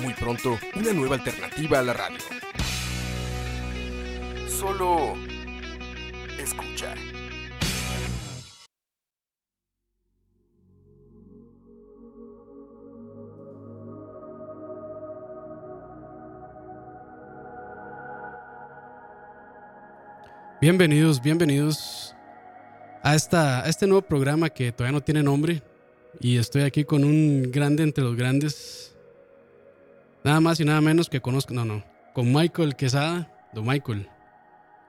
Muy pronto, una nueva alternativa a la radio. Solo escucha. Bienvenidos, bienvenidos a, esta, a este nuevo programa que todavía no tiene nombre. Y estoy aquí con un grande entre los grandes. Nada más y nada menos que conozco. No, no. Con Michael Quesada. Don Michael.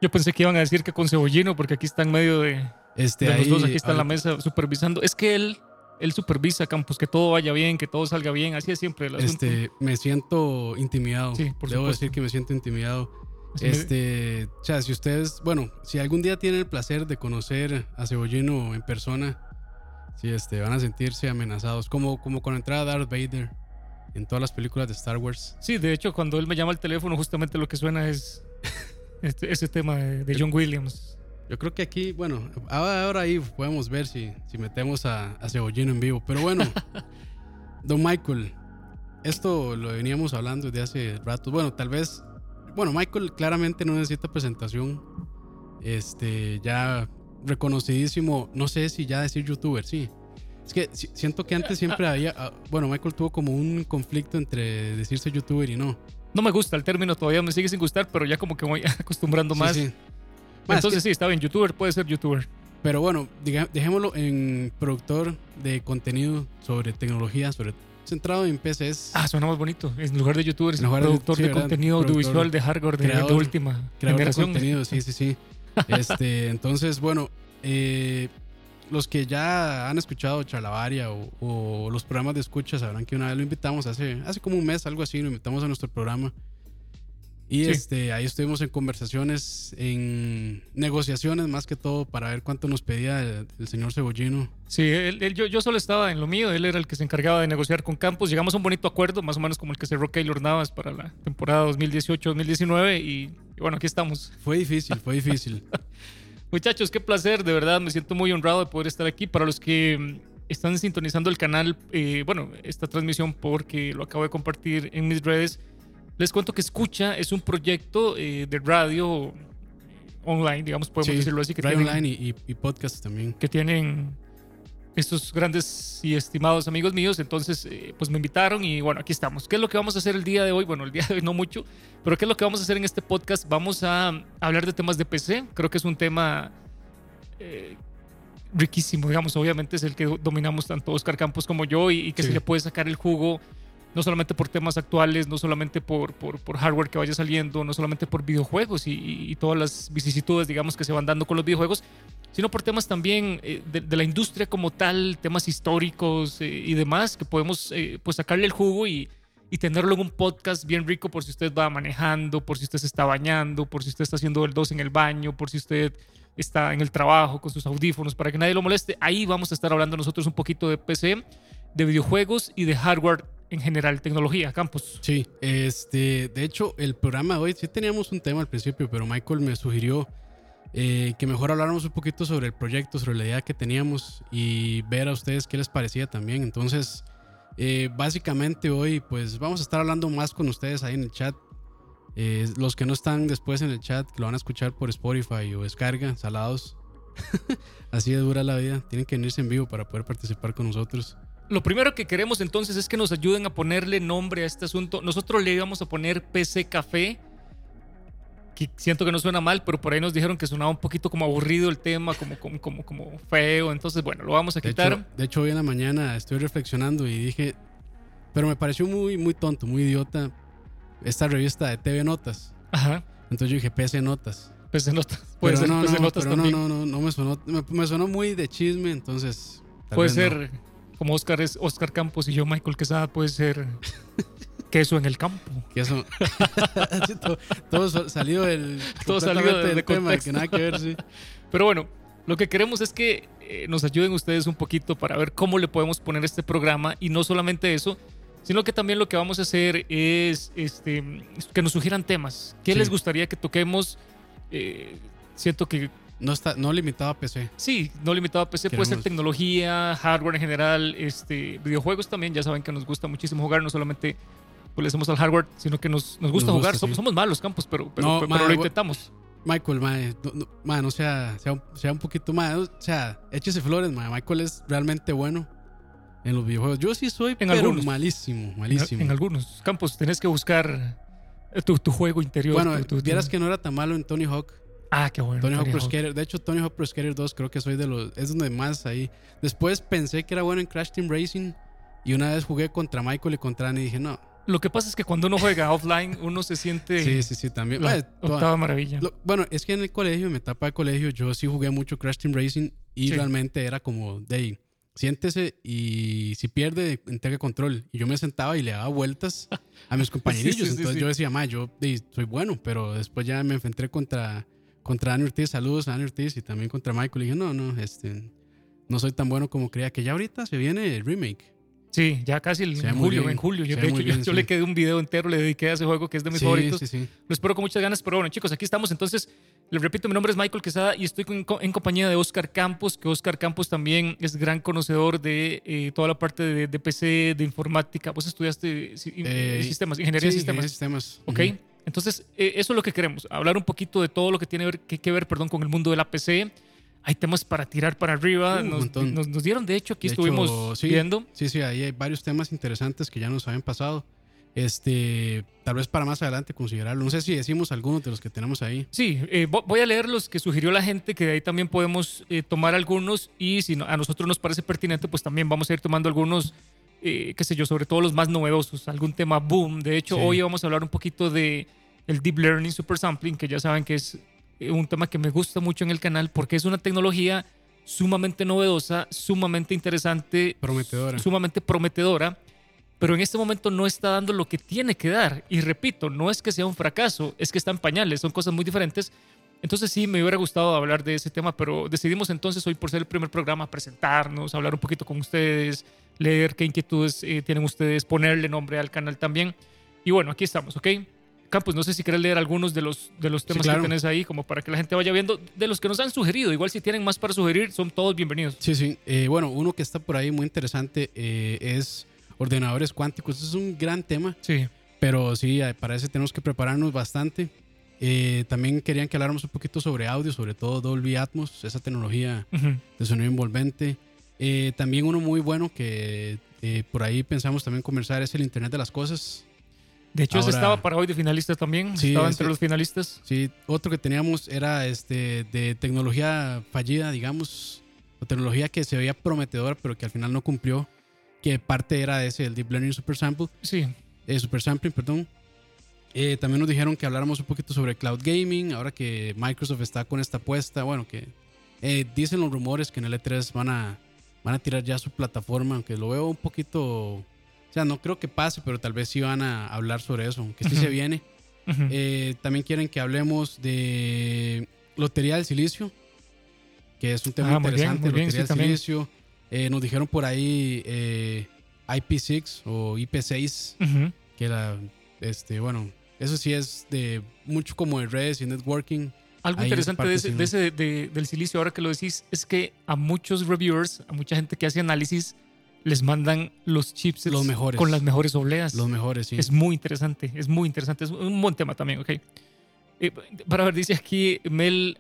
Yo pensé que iban a decir que con Cebollino, porque aquí está en medio de, Este, de los ahí, dos, aquí está en la mesa supervisando. Es que él, él supervisa, Campos, que todo vaya bien, que todo salga bien. Así es siempre el asunto. Este, me siento intimidado. Sí, por Debo supuesto. decir que me siento intimidado. Así me- Este, o sea, si ustedes, bueno, si algún día tienen el placer de conocer a Cebollino en persona, sí, este, van a sentirse amenazados, como, como con la entrada de Darth Vader en todas las películas de Star Wars. Sí, de hecho, cuando él me llama al teléfono, justamente lo que suena es este- ese tema de, de John Williams. Yo creo que aquí, bueno, ahora, ahora ahí podemos ver si, si metemos a, a Cebollino en vivo. Pero bueno, don Michael, esto lo veníamos hablando desde hace rato. Bueno, tal vez, bueno, Michael claramente no necesita presentación. Este, ya reconocidísimo, no sé si ya decir youtuber, sí. Es que si- siento que antes siempre había, ah, bueno, Michael tuvo como un conflicto entre decirse youtuber y no. No me gusta el término todavía, me sigue sin gustar, pero ya como que voy acostumbrando Sí, más. sí. Ma, es que- Entonces sí, está bien, youtuber puede ser youtuber. Pero bueno, diga- dejémoslo en productor de contenido sobre tecnología, sobre centrado en PCs, Ah, suena más bonito. En lugar de youtuber, es En lugar de- productor sí, de contenido audiovisual de hardware de, de creador, última creador de generación. contenido, sí, sí, sí. Este, entonces, bueno, eh, los que ya han escuchado Charlavaria o, o los programas de escucha sabrán que una vez lo invitamos hace, hace como un mes, algo así, lo invitamos a nuestro programa. Y Sí. este, ahí estuvimos en conversaciones, en negociaciones más que todo para ver cuánto nos pedía el, el señor Cebollino. Sí, él- él- yo, yo solo estaba en lo mío, él era el que se encargaba de negociar con Campos. Llegamos a un bonito acuerdo, más o menos como el que cerró Keylor Navas para la temporada 2018-2019 y, y bueno, aquí estamos. Fue difícil, fue difícil. Muchachos, qué placer, de verdad, me siento muy honrado de poder estar aquí. Para los que mm, están sintonizando el canal, eh, bueno, esta transmisión porque lo acabo de compartir en mis redes, les cuento que Escucha es un proyecto eh, de radio eh, online, digamos, podemos Sí, decirlo así, que radio tienen- online y, y, y podcast también. que tienen estos grandes y estimados amigos míos. Entonces, eh, pues me invitaron y bueno, aquí estamos. ¿Qué es lo que vamos a hacer el día de hoy? Bueno, el día de hoy no mucho, pero ¿qué es lo que vamos a hacer en este podcast? Vamos a hablar de temas de PC. Creo que es un tema eh, riquísimo, digamos. Obviamente es el que dominamos tanto Oscar Campos como yo y, y que Sí. se le puede sacar el jugo. No solamente por temas actuales, no solamente por, por, por hardware que vaya saliendo, no solamente por videojuegos y, y- todas las vicisitudes, digamos, que se van dando con los videojuegos, sino por temas también eh, de, de la industria como tal, temas históricos eh, y demás, que podemos eh, pues sacarle el jugo y, y tenerlo en un podcast bien rico por si usted va manejando, por si usted se está bañando, por si usted está haciendo el 2 en el baño, por si usted está en el trabajo con sus audífonos para que nadie lo moleste. Ahí vamos a estar hablando nosotros un poquito de PC, de videojuegos y de hardware en general, tecnología, campus. Sí, este, de hecho, el programa de hoy sí teníamos un tema al principio, pero Michael me sugirió eh, que mejor habláramos un poquito sobre el proyecto, sobre la idea que teníamos y ver a ustedes qué les parecía también. Entonces, eh, básicamente hoy, pues vamos a estar hablando más con ustedes ahí en el chat. Eh, los que no están después en el chat, lo van a escuchar por Spotify o descarga, salados. Así de dura la vida. Tienen que venirse en vivo para poder participar con nosotros. Lo primero que queremos entonces es que nos ayuden a ponerle nombre a este asunto. Nosotros le íbamos a poner PC Café, que siento que no suena mal, pero por ahí nos dijeron que sonaba un poquito como aburrido el tema, como, como, como, como feo. Entonces, bueno, lo vamos a De quitar. hecho, de hecho, hoy en la mañana estoy reflexionando y dije, pero me pareció muy, muy tonto, muy idiota esta revista de TV Notas. Ajá. Entonces yo dije, PC Notas. PC Notas. Puede ser no, PC no, Notas pero también. no, no, no, no me sonó, me, me sonó muy de chisme, entonces. puede ser como Oscar es Oscar Campos y yo Michael Quesada, puede ser Queso en el campo. Queso. todo, todo, salido del. Todo salido del de tema, que nada que ver, sí. Pero bueno, lo que queremos es que eh, nos ayuden ustedes un poquito para ver cómo le podemos poner este programa y no solamente eso, sino que también lo que vamos a hacer es este, que nos sugieran temas. ¿Qué Sí. les gustaría que toquemos? Eh, siento que No, está, no limitado a PC. sí, no limitado a PC, puede ser tecnología, hardware en general, este, videojuegos también. Ya saben que nos gusta muchísimo jugar, no solamente pues, le hacemos al hardware, sino que nos, nos gusta Nos jugar. gusta, somos, sí. somos malos campos, pero, pero, No, pero lo intentamos. Michael, mae, no, no, mae, no sea, sea, un- sea un poquito más. O sea, échese flores, mae. Michael es realmente bueno en los videojuegos. Yo sí soy, pero algunos. malísimo, En, malísimo. en algunos campos tenés que buscar eh, tu, tu juego interior. bueno, tu- tu- tu- vieras que no era tan malo en Tony Hawk. Ah, qué bueno. Tony Hawk Tony Pro Hawk. Skater. De hecho, Tony Hawk Pro Skater 2 creo que soy de los... Es donde más ahí. Después pensé que era bueno en Crash Team Racing. Y una vez jugué contra Michael y contra Annie y dije, no. Lo que pasa es que cuando uno juega offline, uno se siente Sí, sí, sí, también. la toda- octava maravilla. Lo- bueno, es que en el colegio, en mi etapa de colegio, yo sí jugué mucho Crash Team Racing y Sí. realmente era como de ahí, siéntese y si pierde, entregue control. Y yo me sentaba y le daba vueltas a mis compañerillos. sí, sí, Entonces sí. yo decía, ma, yo soy bueno, pero después ya me enfrenté contra, contra Annie Ortiz. Saludos a Annie Ortiz y también contra Michael. Y dije, no, no, este, no soy tan bueno como creía. Que ya ahorita se viene el remake. Sí, ya casi el- en julio, bien. en julio. Yo, hecho, muy yo, bien, yo sí. le quedé un video entero, le dediqué a ese juego que es de mis sí, favoritos. sí, sí. Lo espero con muchas ganas, pero bueno, chicos, aquí estamos. Entonces, les repito, mi nombre es Michael Quesada y estoy con- en compañía de Oscar Campos, que Oscar Campos también es gran conocedor de eh, toda la parte de, de PC, de informática. Vos estudiaste si- Eh, sistemas, ingeniería de sistemas. ingeniería de sistemas. ¿Ok? Ujú. Entonces, eh, eso es lo que queremos, hablar un poquito de todo lo que tiene ver- que, que ver perdón, con el mundo de la PC. Hay temas para tirar para arriba. Uh, nos, montón. nos- nos dieron, de hecho, aquí De estuvimos hecho, sí. viendo. Sí, sí, ahí hay varios temas interesantes que ya nos habían pasado. Este, tal vez para más adelante considerarlo. No sé si decimos algunos de los que tenemos ahí. Sí, eh, vo- voy a leer los que sugirió la gente, que de ahí también podemos eh, tomar algunos y si a nosotros nos parece pertinente, pues también vamos a ir tomando algunos, eh, qué sé yo, sobre todo los más novedosos, algún tema boom. De hecho, Sí. hoy vamos a hablar un poquito de el Deep Learning Super Sampling, que ya saben que es eh, un tema que me gusta mucho en el canal porque es una tecnología sumamente novedosa, sumamente interesante, Prometedora. sumamente prometedora, pero en este momento no está dando lo que tiene que dar. Y repito, no es que sea un fracaso, es que está en pañales, son cosas muy diferentes. Entonces sí, me hubiera gustado hablar de ese tema, pero decidimos entonces hoy por ser el primer programa presentarnos, hablar un poquito con ustedes, leer qué inquietudes eh, tienen ustedes, ponerle nombre al canal también. Y bueno, aquí estamos, ¿ok? Campos, no sé si querés leer algunos de los, de los temas claro. que tenés ahí, como para que la gente vaya viendo, de los que nos han sugerido. Igual si tienen más para sugerir, son todos bienvenidos. Sí, sí. Eh, bueno, uno que está por ahí muy interesante eh, es ordenadores cuánticos. Es un gran tema, Sí. pero sí, eh, para ese tenemos que prepararnos bastante. Eh, también querían que habláramos un poquito sobre audio, sobre todo Dolby Atmos, esa tecnología Ujú. de sonido envolvente. Eh, también uno muy bueno que eh, por ahí pensamos también conversar es el Internet de las Cosas. De hecho, ese Ahora- estaba para hoy de finalistas también. Sí, estaba ese- entre los finalistas. Sí, otro que teníamos era este de tecnología fallida, digamos, o tecnología que se veía prometedora, pero que al final no cumplió, que parte era ese, el Deep Learning Super Sample, Sí. eh, Super Sampling, perdón. Eh, también nos dijeron que habláramos un poquito sobre cloud gaming, ahora que Microsoft está con esta apuesta, bueno, que eh, dicen los rumores que en el E3 van a, van a tirar ya su plataforma, aunque lo veo un poquito, o sea, no creo que pase, pero tal vez sí van a hablar sobre eso, que sí se Ujú. viene. Ujú. Eh, también quieren que hablemos de Lotería del Silicio, que es un tema Ah, muy bien, interesante. muy bien, Lotería sí, del. Silicio. Eh, nos dijeron por ahí eh, IP6 o IP6, Ujú. que la, este, bueno, eso sí es de mucho como de redes y networking. Algo Ahí interesante de ese, sí, de ese- de- del silicio, ahora que lo decís, es que a muchos reviewers, a mucha gente que hace análisis, les mandan los chips Los mejores. con las mejores obleas. Los mejores, sí. Es muy interesante, es muy interesante. Es un buen tema también, ok. Eh, para ver, dice aquí Mel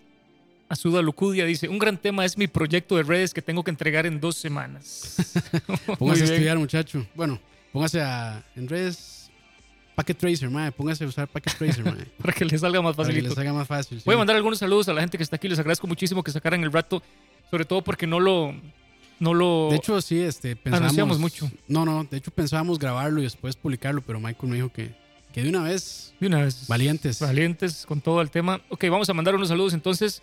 Azuda Lucudia, dice, un gran tema es mi proyecto de redes que tengo que entregar en dos semanas. Póngase a estudiar, muchacho. Bueno, póngase a, en redes Packet Tracer, mae. Póngase a usar Packet Tracer, mae. Para que les salga más para que les haga más fácil. sí. Voy a mandar algunos saludos a la gente que está aquí. Les agradezco muchísimo que sacaran el rato, sobre todo porque no lo, no lo. De hecho, sí, este, pensamos... Anunciamos mucho. No, no, de hecho pensábamos grabarlo y después publicarlo, pero Michael me dijo que, que de una vez, de una vez. valientes. Valientes con todo el tema. Ok, vamos a mandar unos saludos entonces.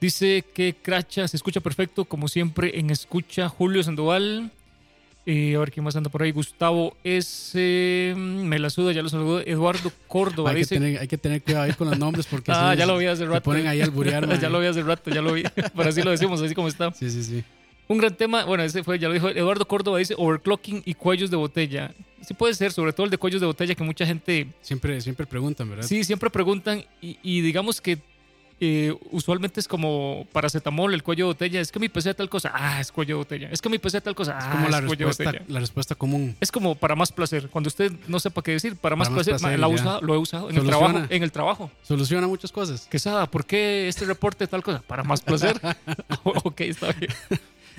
Dice que Cracha se escucha perfecto, como siempre, en escucha Julio Sandoval. Eh, a ver quién más anda por ahí. Gustavo S. Me la suda, ya lo saludó. Eduardo Córdoba hay, dice. Que tener, hay que tener cuidado ahí con los nombres porque. ah, ya lo vi hace rato. ponen ahí al buriar, Ya lo vi hace rato, ya lo vi. Pero así lo decimos, así como está. Sí, sí, sí. Un gran tema, bueno, ese fue, ya lo dijo Eduardo Córdoba, dice overclocking y cuellos de botella. Sí puede ser, sobre todo el de cuellos de botella que mucha gente... Siempre, siempre preguntan, ¿verdad? Sí, siempre preguntan y, y digamos que eh, usualmente es como paracetamol, el cuello de botella. Es que mi PC de tal cosa, ah, es cuello de botella. Es que mi PC de tal cosa, ah, es como la, es respuesta, la respuesta común. Es como para más placer. Cuando usted no sepa qué decir, para más, para placer, más placer lo, he usado en el, trabajo, en el trabajo. Soluciona muchas cosas. Quesada, ¿por qué este reporte de tal cosa? Para más placer. ok, está bien.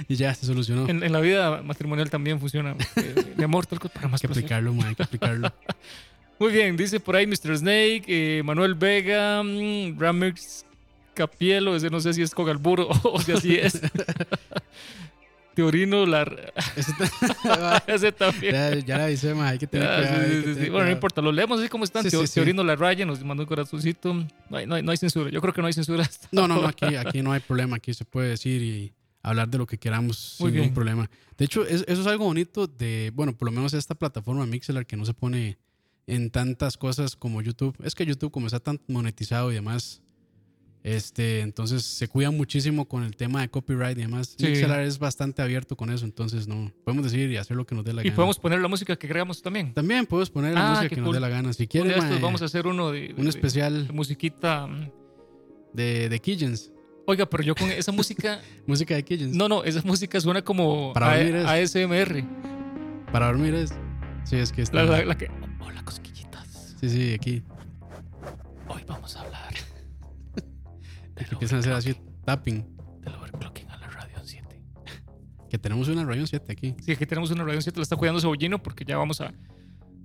y ya se solucionó. En, en, la vida matrimonial también funciona. Eh, mi amor, tal cosa para más hay que placer. aplicarlo, man, hay que aplicarlo. Muy bien, dice por ahí Mr. Snake, eh, Manuel Vega, mm, Ramix Capielo, ese no sé si es con alburo o si así es. Teorino, la... Ese, ese también. Ya, ya la avisé, man, hay que tener Ah, cuidado. sí, hay sí, que sí. tener Bueno, no importa, lo leemos así como están. Sí, sí. Teorino La Raya nos mandó un corazoncito. No hay, no hay- no hay censura. Yo creo que no hay censura. No, no, no, aquí, aquí no hay problema. Aquí se puede decir y hablar de lo que queramos Muy sin bien. ningún problema. De hecho, es- eso es algo bonito de, bueno, por lo menos esta plataforma Mixelar que no se pone en tantas cosas como YouTube. Es que YouTube, como está tan monetizado y demás, este, entonces se cuida muchísimo con el tema de copyright y demás. Sí. Mixelar es bastante abierto con eso, entonces no podemos decir y hacer lo que nos dé la Y gana. podemos poner la música que creamos también. También puedes poner la Ah, música que cool. nos dé la gana. Si día estos vamos a hacer uno de, de- un especial de musiquita. mm. de, de Kijens. Oiga, pero yo con esa música. Música de Kijens. No, no, esa música suena como Para A- dormir es. ASMR. Para dormir es. Sí, es que está. La, la- la que. Hola, cosquillitas. Sí, sí, aquí. Hoy vamos a hablar Que empiezan a hacer así tapping. del overclocking a la radio 7. Que tenemos una Rayon 7 aquí. Sí, aquí tenemos una radio 7, la está cuidando Cebollino porque ya vamos a,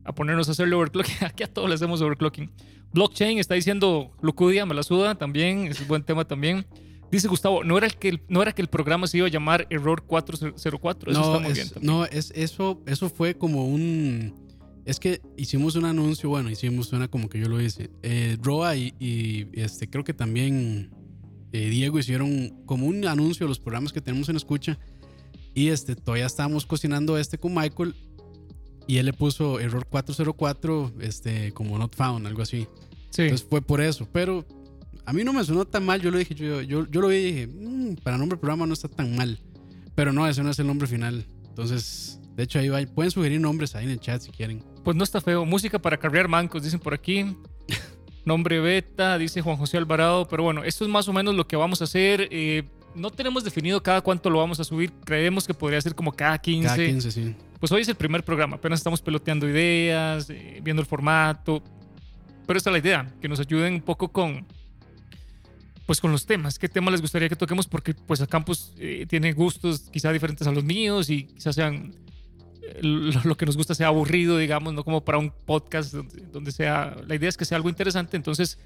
a ponernos a hacerle overclocking. Aquí a todos le hacemos overclocking. Blockchain está diciendo Lucudia, me la suda también, es un buen tema también. Dice Gustavo, no era, el que el, no era que el programa se iba a llamar Error 404. Eso no, está muy es- bien también. no es, eso, eso fue como un. Es que hicimos un anuncio, bueno, hicimos, suena como que yo lo hice. Eh, Roa y, y, este, creo que también eh, Diego hicieron como un anuncio de los programas que tenemos en escucha. Y este, todavía estábamos cocinando este con Michael. Y él le puso error 404, este, como not found, algo así. Sí. Entonces fue por eso. Pero a mí no me sonó tan mal. Yo lo dije, yo, yo, yo lo vi y dije, "Mm, para nombre del programa no está tan mal. Pero no, ese no es el nombre final. Entonces, de hecho, ahí va. Pueden sugerir nombres ahí en el chat si quieren. Pues no está feo. Música para carrear mancos, dicen por aquí. Nombre beta, dice Juan José Alvarado. Pero bueno, esto es más o menos lo que vamos a hacer. Eh, no tenemos definido cada cuánto lo vamos a subir. Creemos que podría ser como cada 15. Cada 15, sí. Pues hoy es el primer programa. Apenas estamos peloteando ideas, eh, viendo el formato. Pero esta es la idea, que nos ayuden un poco con, pues con los temas. ¿Qué temas les gustaría que toquemos? Porque pues a Campus eh, tiene gustos quizá diferentes a los míos y quizás sean lo, lo que nos gusta sea aburrido, digamos, no como para un podcast donde, donde sea. La idea es que sea algo interesante. Entonces,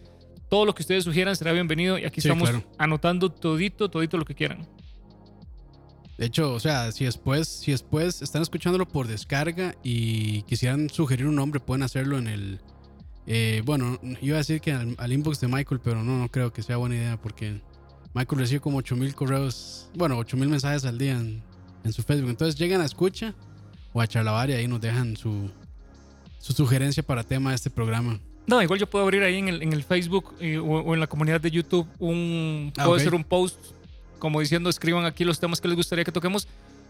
todo lo que ustedes sugieran será bienvenido y aquí Sí, estamos claro. anotando todito, todito lo que quieran. De hecho, o sea, si después, si después están escuchándolo por descarga y quisieran sugerir un nombre, pueden hacerlo en el. eh, bueno, iba a decir que al, al inbox de Michael, pero no, no creo que sea buena idea porque Michael recibe como 8000 correos, bueno, 8000 mensajes al día en, en su Facebook. Entonces llegan a escucha o a charlavar y ahí nos dejan su, su sugerencia para tema de este programa. No, igual yo puedo abrir ahí en el, en el Facebook eh, o, o en la comunidad de YouTube un... Ah, puedo hacer un post como diciendo escriban aquí los temas que les gustaría que toquemos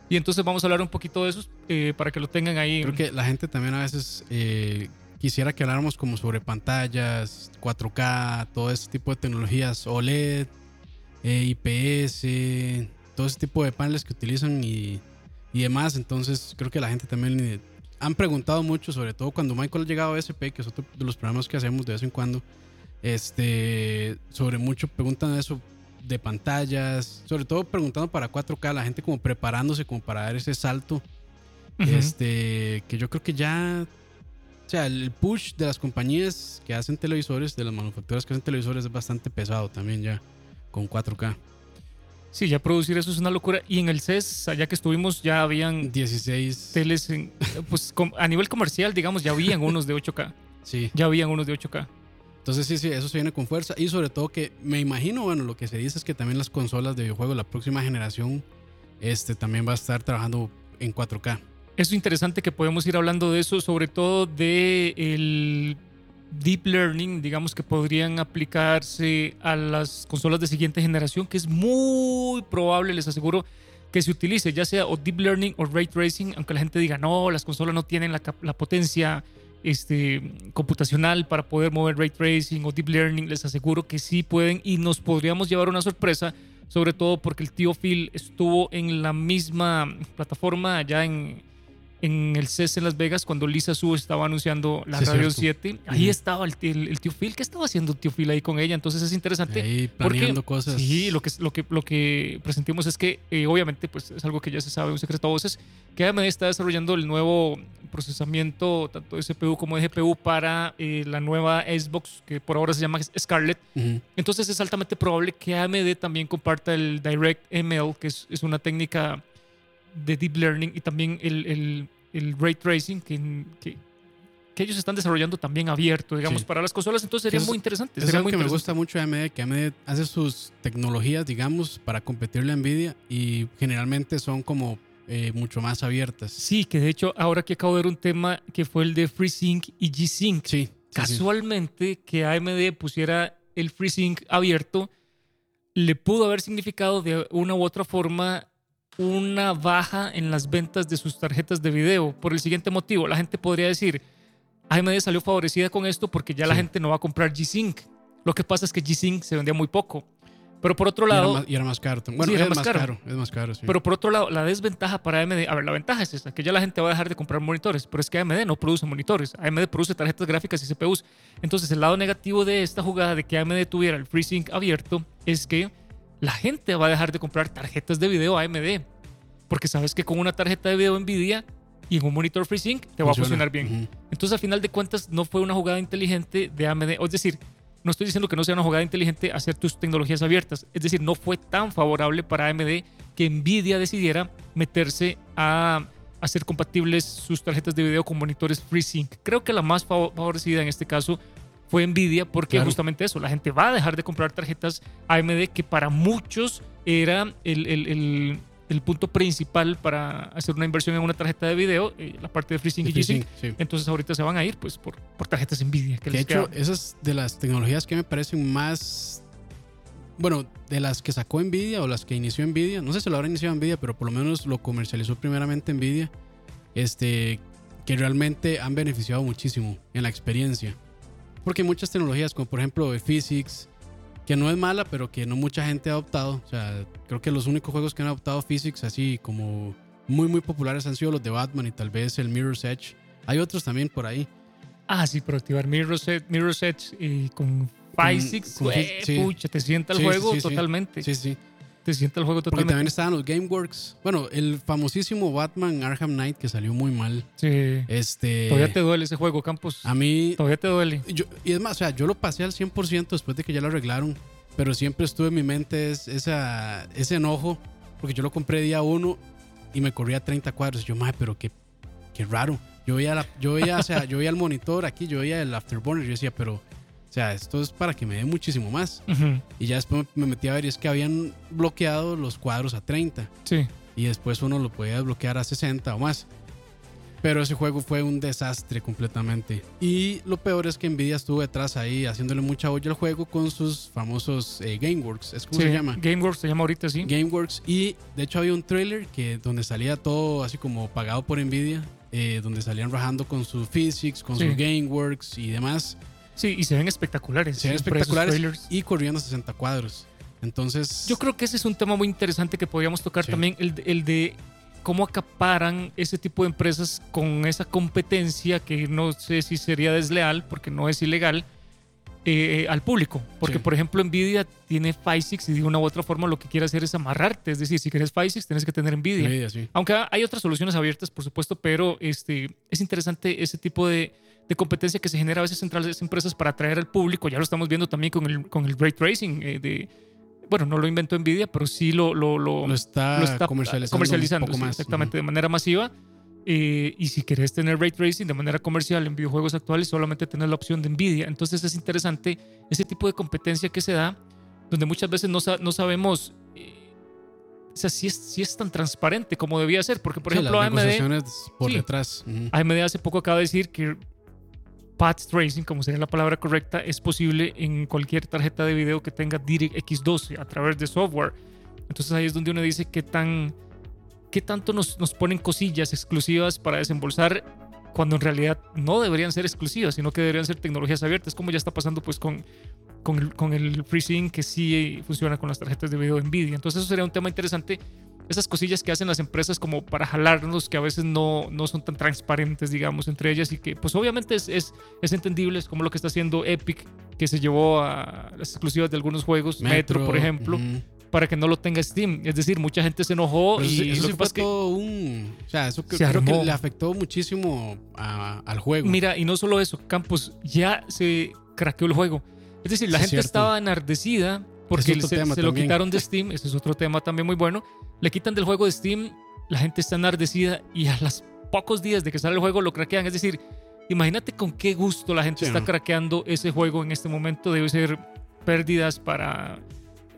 y entonces vamos a hablar un poquito de esos eh, para que lo tengan ahí. Creo que la gente también a veces eh, quisiera que habláramos como sobre pantallas, 4K, todo ese tipo de tecnologías, OLED, eh, IPS, todo ese tipo de paneles que utilizan y, y demás. Entonces creo que la gente también han preguntado mucho, sobre todo cuando Michael ha llegado a SP, que es otro de los programas que hacemos de vez en cuando, este, sobre mucho preguntan eso de pantallas, sobre todo preguntando para 4K, la gente como preparándose como para dar ese salto Ujú. este, que yo creo que ya, o sea, el push de las compañías que hacen televisores, de las manufacturas que hacen televisores es bastante pesado también ya con 4K. Sí, ya producir eso es una locura. Y en el CES, allá que estuvimos, ya habían 16. teles, en- pues a nivel comercial, digamos, ya habían unos de 8K. Sí. Ya habían unos de 8K. Entonces sí, sí, eso se viene con fuerza y sobre todo que me imagino, bueno, lo que se dice es que también las consolas de videojuegos, la próxima generación, este también va a estar trabajando en 4K. Es interesante que podemos ir hablando de eso, sobre todo de el deep learning, digamos que podrían aplicarse a las consolas de siguiente generación, que es muy probable, les aseguro, que se utilice, ya sea o deep learning o ray tracing, aunque la gente diga, no, las consolas no tienen la, potencia este, computacional para poder mover ray tracing o deep learning, les aseguro que sí pueden y nos podríamos llevar una sorpresa, sobre todo porque el tío Phil estuvo en la misma plataforma allá en, en el CES en Las Vegas cuando Lisa Su estaba anunciando la Sí, Radio cierto. 7. Ahí estaba el, el- el tío Phil. ¿Qué estaba haciendo el tío Phil ahí con ella? Entonces es interesante. Ahí porque- planeando cosas. Sí, lo que, lo que, lo que presentimos es que, eh, obviamente, pues es algo que ya se sabe, un secreto a voces, que AMD está desarrollando el nuevo procesamiento, tanto de CPU como de GPU, para eh, la nueva Xbox, que por ahora se llama Scarlett. Entonces es altamente probable que AMD también comparta el Direct ML, que es, es una técnica de deep learning, y también el, el- el ray tracing, que, que, que ellos están desarrollando también abierto, digamos, Sí. para las consolas. Entonces sería es- muy interesante. Es sería algo muy que me gusta mucho de AMD, que AMD hace sus tecnologías, digamos, para competirle a Nvidia y generalmente son como eh, mucho más abiertas. Sí, que de hecho ahora que acabo de ver un tema que fue el de FreeSync y G-Sync. Sí, sí, sí. Casualmente que AMD pusiera el FreeSync abierto le pudo haber significado de una u otra forma una baja en las ventas de sus tarjetas de video por el siguiente motivo. La gente podría decir, AMD salió favorecida con esto porque ya la gente no va a comprar G-Sync. Lo que pasa es que G-Sync se vendía muy poco. Pero por otro Y era, lado, más, y era más caro. también. Bueno, Sí, era es más más caro. caro. Es más caro, sí. Pero por otro lado, la desventaja para AMD, a ver, la ventaja es esta, que ya la gente va a dejar de comprar monitores, pero es que AMD no produce monitores, AMD produce tarjetas gráficas y CPUs. Entonces, el lado negativo de esta jugada de que AMD tuviera el FreeSync abierto es que la gente va a dejar de comprar tarjetas de video AMD, porque sabes que con una tarjeta de video Nvidia y en un monitor FreeSync te va a Funciona. funcionar bien. Entonces, al final de cuentas, no fue una jugada inteligente de AMD. Es decir, no estoy diciendo que no sea una jugada inteligente hacer tus tecnologías abiertas. Es decir, no fue tan favorable para AMD que Nvidia decidiera meterse a hacer compatibles sus tarjetas de video con monitores FreeSync. Creo que la más fav- favorecida en este caso fue Nvidia porque Claro. justamente eso, la gente va a dejar de comprar tarjetas AMD que para muchos era el, el- el- el punto principal para hacer una inversión en una tarjeta de video, eh, la parte de FreeSync y G-Sync. FreeSync, sí. Entonces ahorita se van a ir pues por, por tarjetas Nvidia. Que de les hecho, esas de las tecnologías que me parecen más. Bueno, de las que sacó Nvidia o las que inició Nvidia. No sé si lo habrá iniciado Nvidia, pero por lo menos lo comercializó primeramente Nvidia. Este. Que realmente han beneficiado muchísimo en la experiencia. Porque hay muchas tecnologías, como por ejemplo Physics, que no es mala, pero que no mucha gente ha adoptado. O sea, creo que los únicos juegos que han adoptado Physics así como muy, muy populares han sido los de Batman y tal vez el Mirror's Edge. Hay otros también por ahí. Ah, sí, pero activar Mirror's Edge, Mirror's Edge y con Physics, con sí. pucha, te sienta el Sí, juego sí. totalmente. Sí, sí. Te sienta el juego Porque también totalmente. estaban los Gameworks. Bueno, el famosísimo Batman Arkham Knight que salió muy mal. Sí. Este. Todavía te duele ese juego, Campos. A mí. Todavía te duele. yo- y es más, o sea, yo lo pasé al 100% después de que ya lo arreglaron. Pero siempre estuve en mi mente es, esa, ese enojo. Porque yo lo compré día uno y me corría 30 cuadros. Y yo, madre, pero qué, qué raro. Yo veía, la- yo, veía, o sea, yo veía el monitor aquí, yo veía el Afterburner. Yo decía, pero. O sea, esto es para que me dé muchísimo más. Ujú, Y ya después me metí a ver y es que habían bloqueado los cuadros a 30. Sí. y después uno lo podía desbloquear a 60 o más. Pero ese juego fue un desastre completamente. Y lo peor es que Nvidia estuvo detrás ahí haciéndole mucha olla al juego con sus famosos eh, Gameworks. ¿Es como sí. se llama? Gameworks se llama ahorita, sí. Gameworks. Y de hecho había un trailer que, donde salía todo así como pagado por Nvidia. eh, donde salían rajando con su Physics, con Sí. sus Gameworks y demás. Sí, y se ven espectaculares. Se ven espectaculares y corriendo a 60 cuadros. Entonces, Yo creo que ese es un tema muy interesante que podríamos tocar Sí. también, el, de- el de cómo acaparan ese tipo de empresas con esa competencia que no sé si sería desleal porque no es ilegal eh, al público. Porque, Sí. por ejemplo, Nvidia tiene Physics y de una u otra forma lo que quiere hacer es amarrarte. Es decir, si quieres Physics, tienes que tener Nvidia. Nvidia, sí. Aunque hay otras soluciones abiertas, por supuesto, pero este, es interesante ese tipo de, de competencia que se genera a veces entre las empresas para atraer al público. Ya lo estamos viendo también con el, con el ray tracing. eh, de, bueno, no lo inventó Nvidia, pero sí lo, lo, lo, Lo está, está comercializando, comercializando un poco sí, más. exactamente de manera masiva. Eh, y si querés tener ray tracing de manera comercial en videojuegos actuales, solamente tenés la opción de Nvidia. Entonces es interesante ese tipo de competencia que se da, donde muchas veces no, no sabemos eh, o sea, sí es, sí es tan transparente como debía ser. Porque, por Sí, ejemplo, las AMD, por Sí. detrás. ujú. AMD hace poco acaba de decir que path tracing, como sería la palabra correcta, es posible en cualquier tarjeta de video que tenga DirectX 12 a través de software. Entonces ahí es donde uno dice qué tan qué tanto nos, ponen cosillas exclusivas para desembolsar cuando en realidad no deberían ser exclusivas, sino que deberían ser tecnologías abiertas, como ya está pasando pues con, con, con el FreeSync que sí funciona con las tarjetas de video NVIDIA. Entonces eso sería un tema interesante esas cosillas que hacen las empresas como para jalarnos, que a veces no, no son tan transparentes, digamos, entre ellas y que pues obviamente es, es, es entendible, es como lo que está haciendo Epic, que se llevó a las exclusivas de algunos juegos, Metro, por ejemplo, ujú. para que no lo tenga Steam. Es decir, mucha gente se enojó Pero y eso lo sí que fue es que, todo un. O sea, eso que, Se creo que armó. le afectó muchísimo a- al juego. mira, y no solo eso, Campos, ya se craqueó el juego. Es decir, la Sí, gente cierto. estaba enardecida porque se, se lo quitaron de Steam. Ese es otro tema también muy bueno. Le quitan del juego de Steam, la gente está enardecida y a los pocos días de que sale el juego lo craquean. Es decir, imagínate con qué gusto la gente Sí, está craqueando ese juego en este momento. Debe ser pérdidas para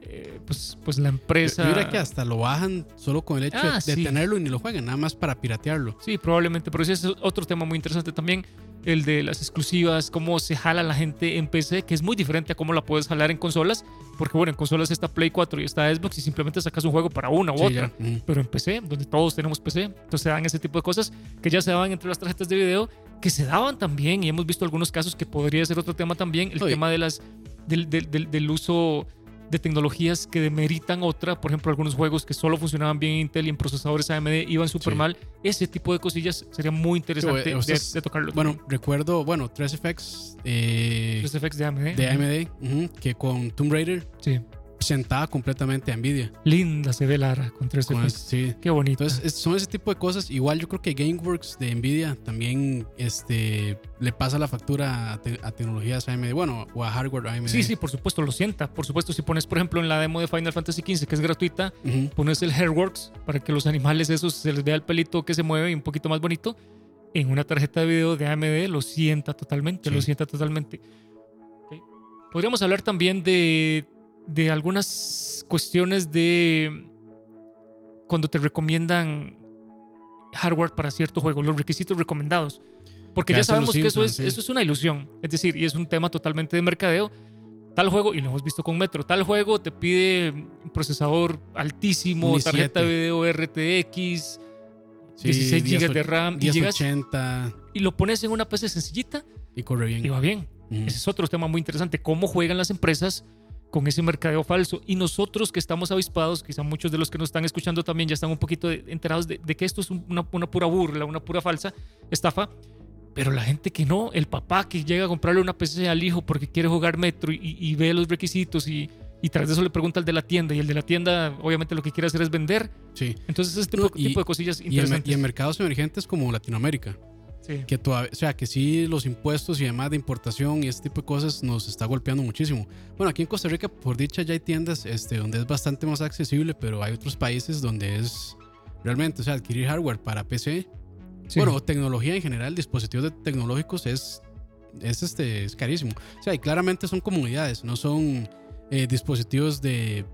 eh, pues, pues la empresa. Mira que hasta lo bajan solo con el hecho Ah, de, de sí. tenerlo y ni lo juegan, nada más para piratearlo. Sí, probablemente, pero ese es otro tema muy interesante también, el de las exclusivas, cómo se jala la gente en PC, que es muy diferente a cómo la puedes jalar en consolas, porque bueno, en consolas está Play 4 y está Xbox y simplemente sacas un juego para una u Sí, otra. ujú. Pero en PC, donde todos tenemos PC, entonces se dan ese tipo de cosas que ya se daban entre las tarjetas de video, que se daban también, y hemos visto algunos casos que podría ser otro tema también, el Oye. tema de las, del, del- del- del uso de tecnologías que demeritan otra, por ejemplo, algunos juegos que solo funcionaban bien en Intel y en procesadores AMD iban súper Sí. mal. Ese tipo de cosillas sería muy interesante o de, sea, es- de tocarlo. Bueno, recuerdo, bueno, 3FX eh, los effects de AMD. de AMD, que con Tomb Raider Sí. Sentaba completamente a Nvidia. Linda se ve Lara con 3 Con effects. ese- sí. Qué bonito. Entonces, es- son ese tipo de cosas. Igual yo creo que GameWorks de Nvidia también este, le pasa la factura a, te- a tecnologías AMD, bueno, o a hardware AMD. sí, sí, por supuesto, lo sienta. Por supuesto, si pones, por ejemplo, en la demo de Final Fantasy XV, que es gratuita, Ujú. pones el Hairworks para que los animales esos se les vea el pelito que se mueve y un poquito más bonito. En una tarjeta de video de AMD lo sienta totalmente, Sí. lo sienta totalmente. Podríamos hablar también de, de algunas cuestiones de cuando te recomiendan hardware para cierto juego, los requisitos recomendados. Porque Que ya sabemos que eso es, eso es una ilusión. Es decir, y es un tema totalmente de mercadeo. Tal juego, y lo hemos visto con Metro, tal juego te pide un procesador altísimo, Un i7. tarjeta de video RTX, Sí, 16 GB 10, de RAM, y, llegas 1080 y lo pones en una PC sencillita y corre bien. y va bien. Ese es otro tema muy interesante, cómo juegan las empresas con ese mercadeo falso. Y nosotros que estamos avispados, quizá muchos de los que nos están escuchando también ya están un poquito enterados de, de que esto es un- una, una pura burla, una pura falsa estafa. Pero la gente que no, el papá que llega a comprarle una PC al hijo porque quiere jugar Metro y, y ve los requisitos y, y tras de eso le pregunta al de la tienda y el de la tienda obviamente lo que quiere hacer es vender. Sí. Entonces ese tipo, No, y- tipo de cosillas Y en, interesantes. y en mercados emergentes como Latinoamérica, Sí. que todavía, o sea, que sí los impuestos y demás de importación y este tipo de cosas nos está golpeando muchísimo. Bueno, aquí en Costa Rica, por dicha, ya hay tiendas este, donde es bastante más accesible, pero hay otros países donde es realmente, o sea, adquirir hardware para PC, Sí. bueno, tecnología en general, dispositivos de- tecnológicos es, es, este, es carísimo. O sea, y claramente son comunidades, no son eh, dispositivos de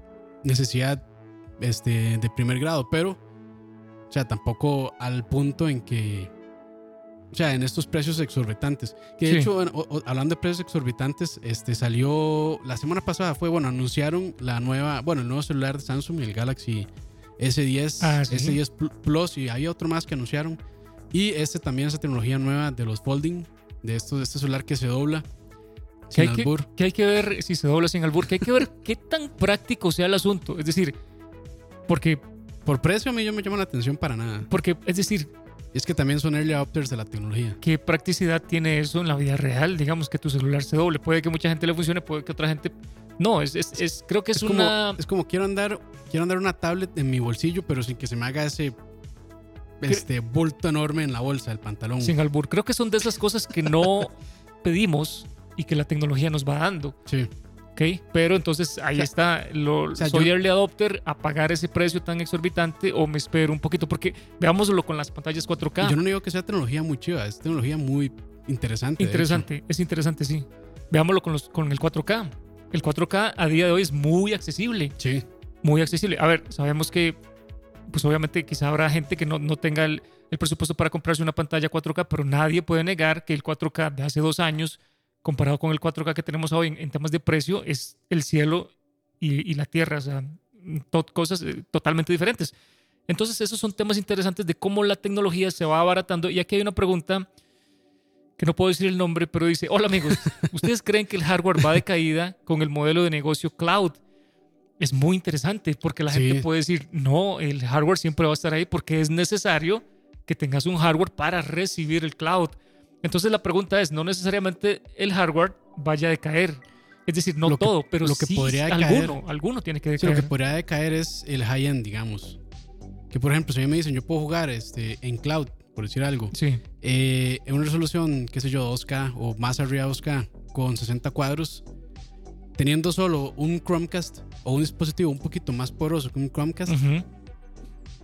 necesidad este, de primer grado, pero, o sea, tampoco al punto en que, o sea, en estos precios exorbitantes. Que de Sí. hecho, bueno, o- o- hablando de precios exorbitantes, este salió la semana pasada, fue, bueno, anunciaron la nueva, bueno, el nuevo celular de Samsung, el Galaxy S10, Ah, sí. S10 Pl- Plus, y hay otro más que anunciaron. Y este también, esa tecnología nueva de los folding, de, estos, de este celular que se dobla. que hay que, que hay que ver si se dobla sin albur, que hay que ver qué tan práctico sea el asunto. Es decir, porque, Por precio a mí yo me llama la atención para nada. porque, es decir, Es que también son early adopters de la tecnología. ¿qué practicidad tiene eso en la vida real? Digamos que tu celular se doble. Puede que mucha gente le funcione, puede que otra gente. No, es, es, es- creo que es, Es como, una. es como quiero andar, quiero andar una tablet en mi bolsillo, pero sin que se me haga ese este bulto enorme en la bolsa del pantalón. Sin albur. Creo que son de esas cosas que no pedimos y que la tecnología nos va dando. Sí. ¿Ok? Pero entonces ahí sea, está. Lo, sea, soy yo- early adopter a pagar ese precio tan exorbitante o me espero un poquito. Porque veámoslo con las pantallas 4K. Y Yo no digo que sea tecnología muy chiva, es tecnología muy interesante. Interesante, es interesante, sí. Veámoslo con, los, con el 4K. El 4K a día de hoy es muy accesible. Sí. muy accesible. A ver, sabemos que pues obviamente quizá habrá gente que no, no tenga el, el presupuesto para comprarse una pantalla 4K, pero nadie puede negar que el 4K de hace dos años, comparado con el 4K que tenemos hoy en, en temas de precio, es el cielo y, y la tierra, o sea, to- cosas eh, totalmente diferentes. Entonces, esos son temas interesantes de cómo la tecnología se va abaratando. Y aquí hay una pregunta que no puedo decir el nombre, pero dice, hola amigos, ¿ustedes creen que el hardware va de caída con el modelo de negocio cloud? Es muy interesante porque la Sí. gente puede decir, no, el hardware siempre va a estar ahí porque es necesario que tengas un hardware para recibir el cloud. Entonces la pregunta es, no necesariamente el hardware vaya a decaer. Es decir, no que- todo, pero lo que sí podría alguno, alguno tiene que Sí, decaer. lo que podría decaer es el high-end, digamos. Que por ejemplo, si a mí me dicen, yo puedo jugar este, en cloud, por decir algo, Sí, eh, en una resolución, qué sé yo, 2K o más arriba de 2K, con 60 cuadros, teniendo solo un Chromecast o un dispositivo un poquito más poderoso que un Chromecast, Ujú.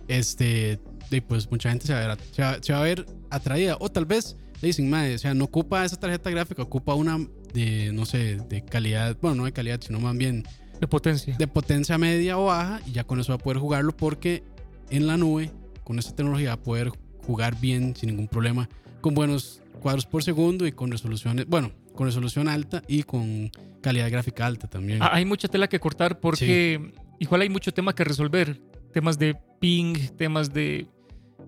este, y pues mucha gente se va, a ver, se, va, se va a ver atraída. O tal vez le dicen, madre, o sea, no ocupa esa tarjeta gráfica, ocupa una de, no sé, de calidad, bueno, no de calidad, sino más bien de potencia. de potencia media o baja y ya con eso va a poder jugarlo porque en la nube, con esta tecnología, va a poder jugar bien sin ningún problema, con buenos cuadros por segundo y con resoluciones, bueno, con resolución alta y con calidad gráfica alta también. Ah, Hay mucha tela que cortar porque igual hay mucho tema que resolver. Temas de ping, temas de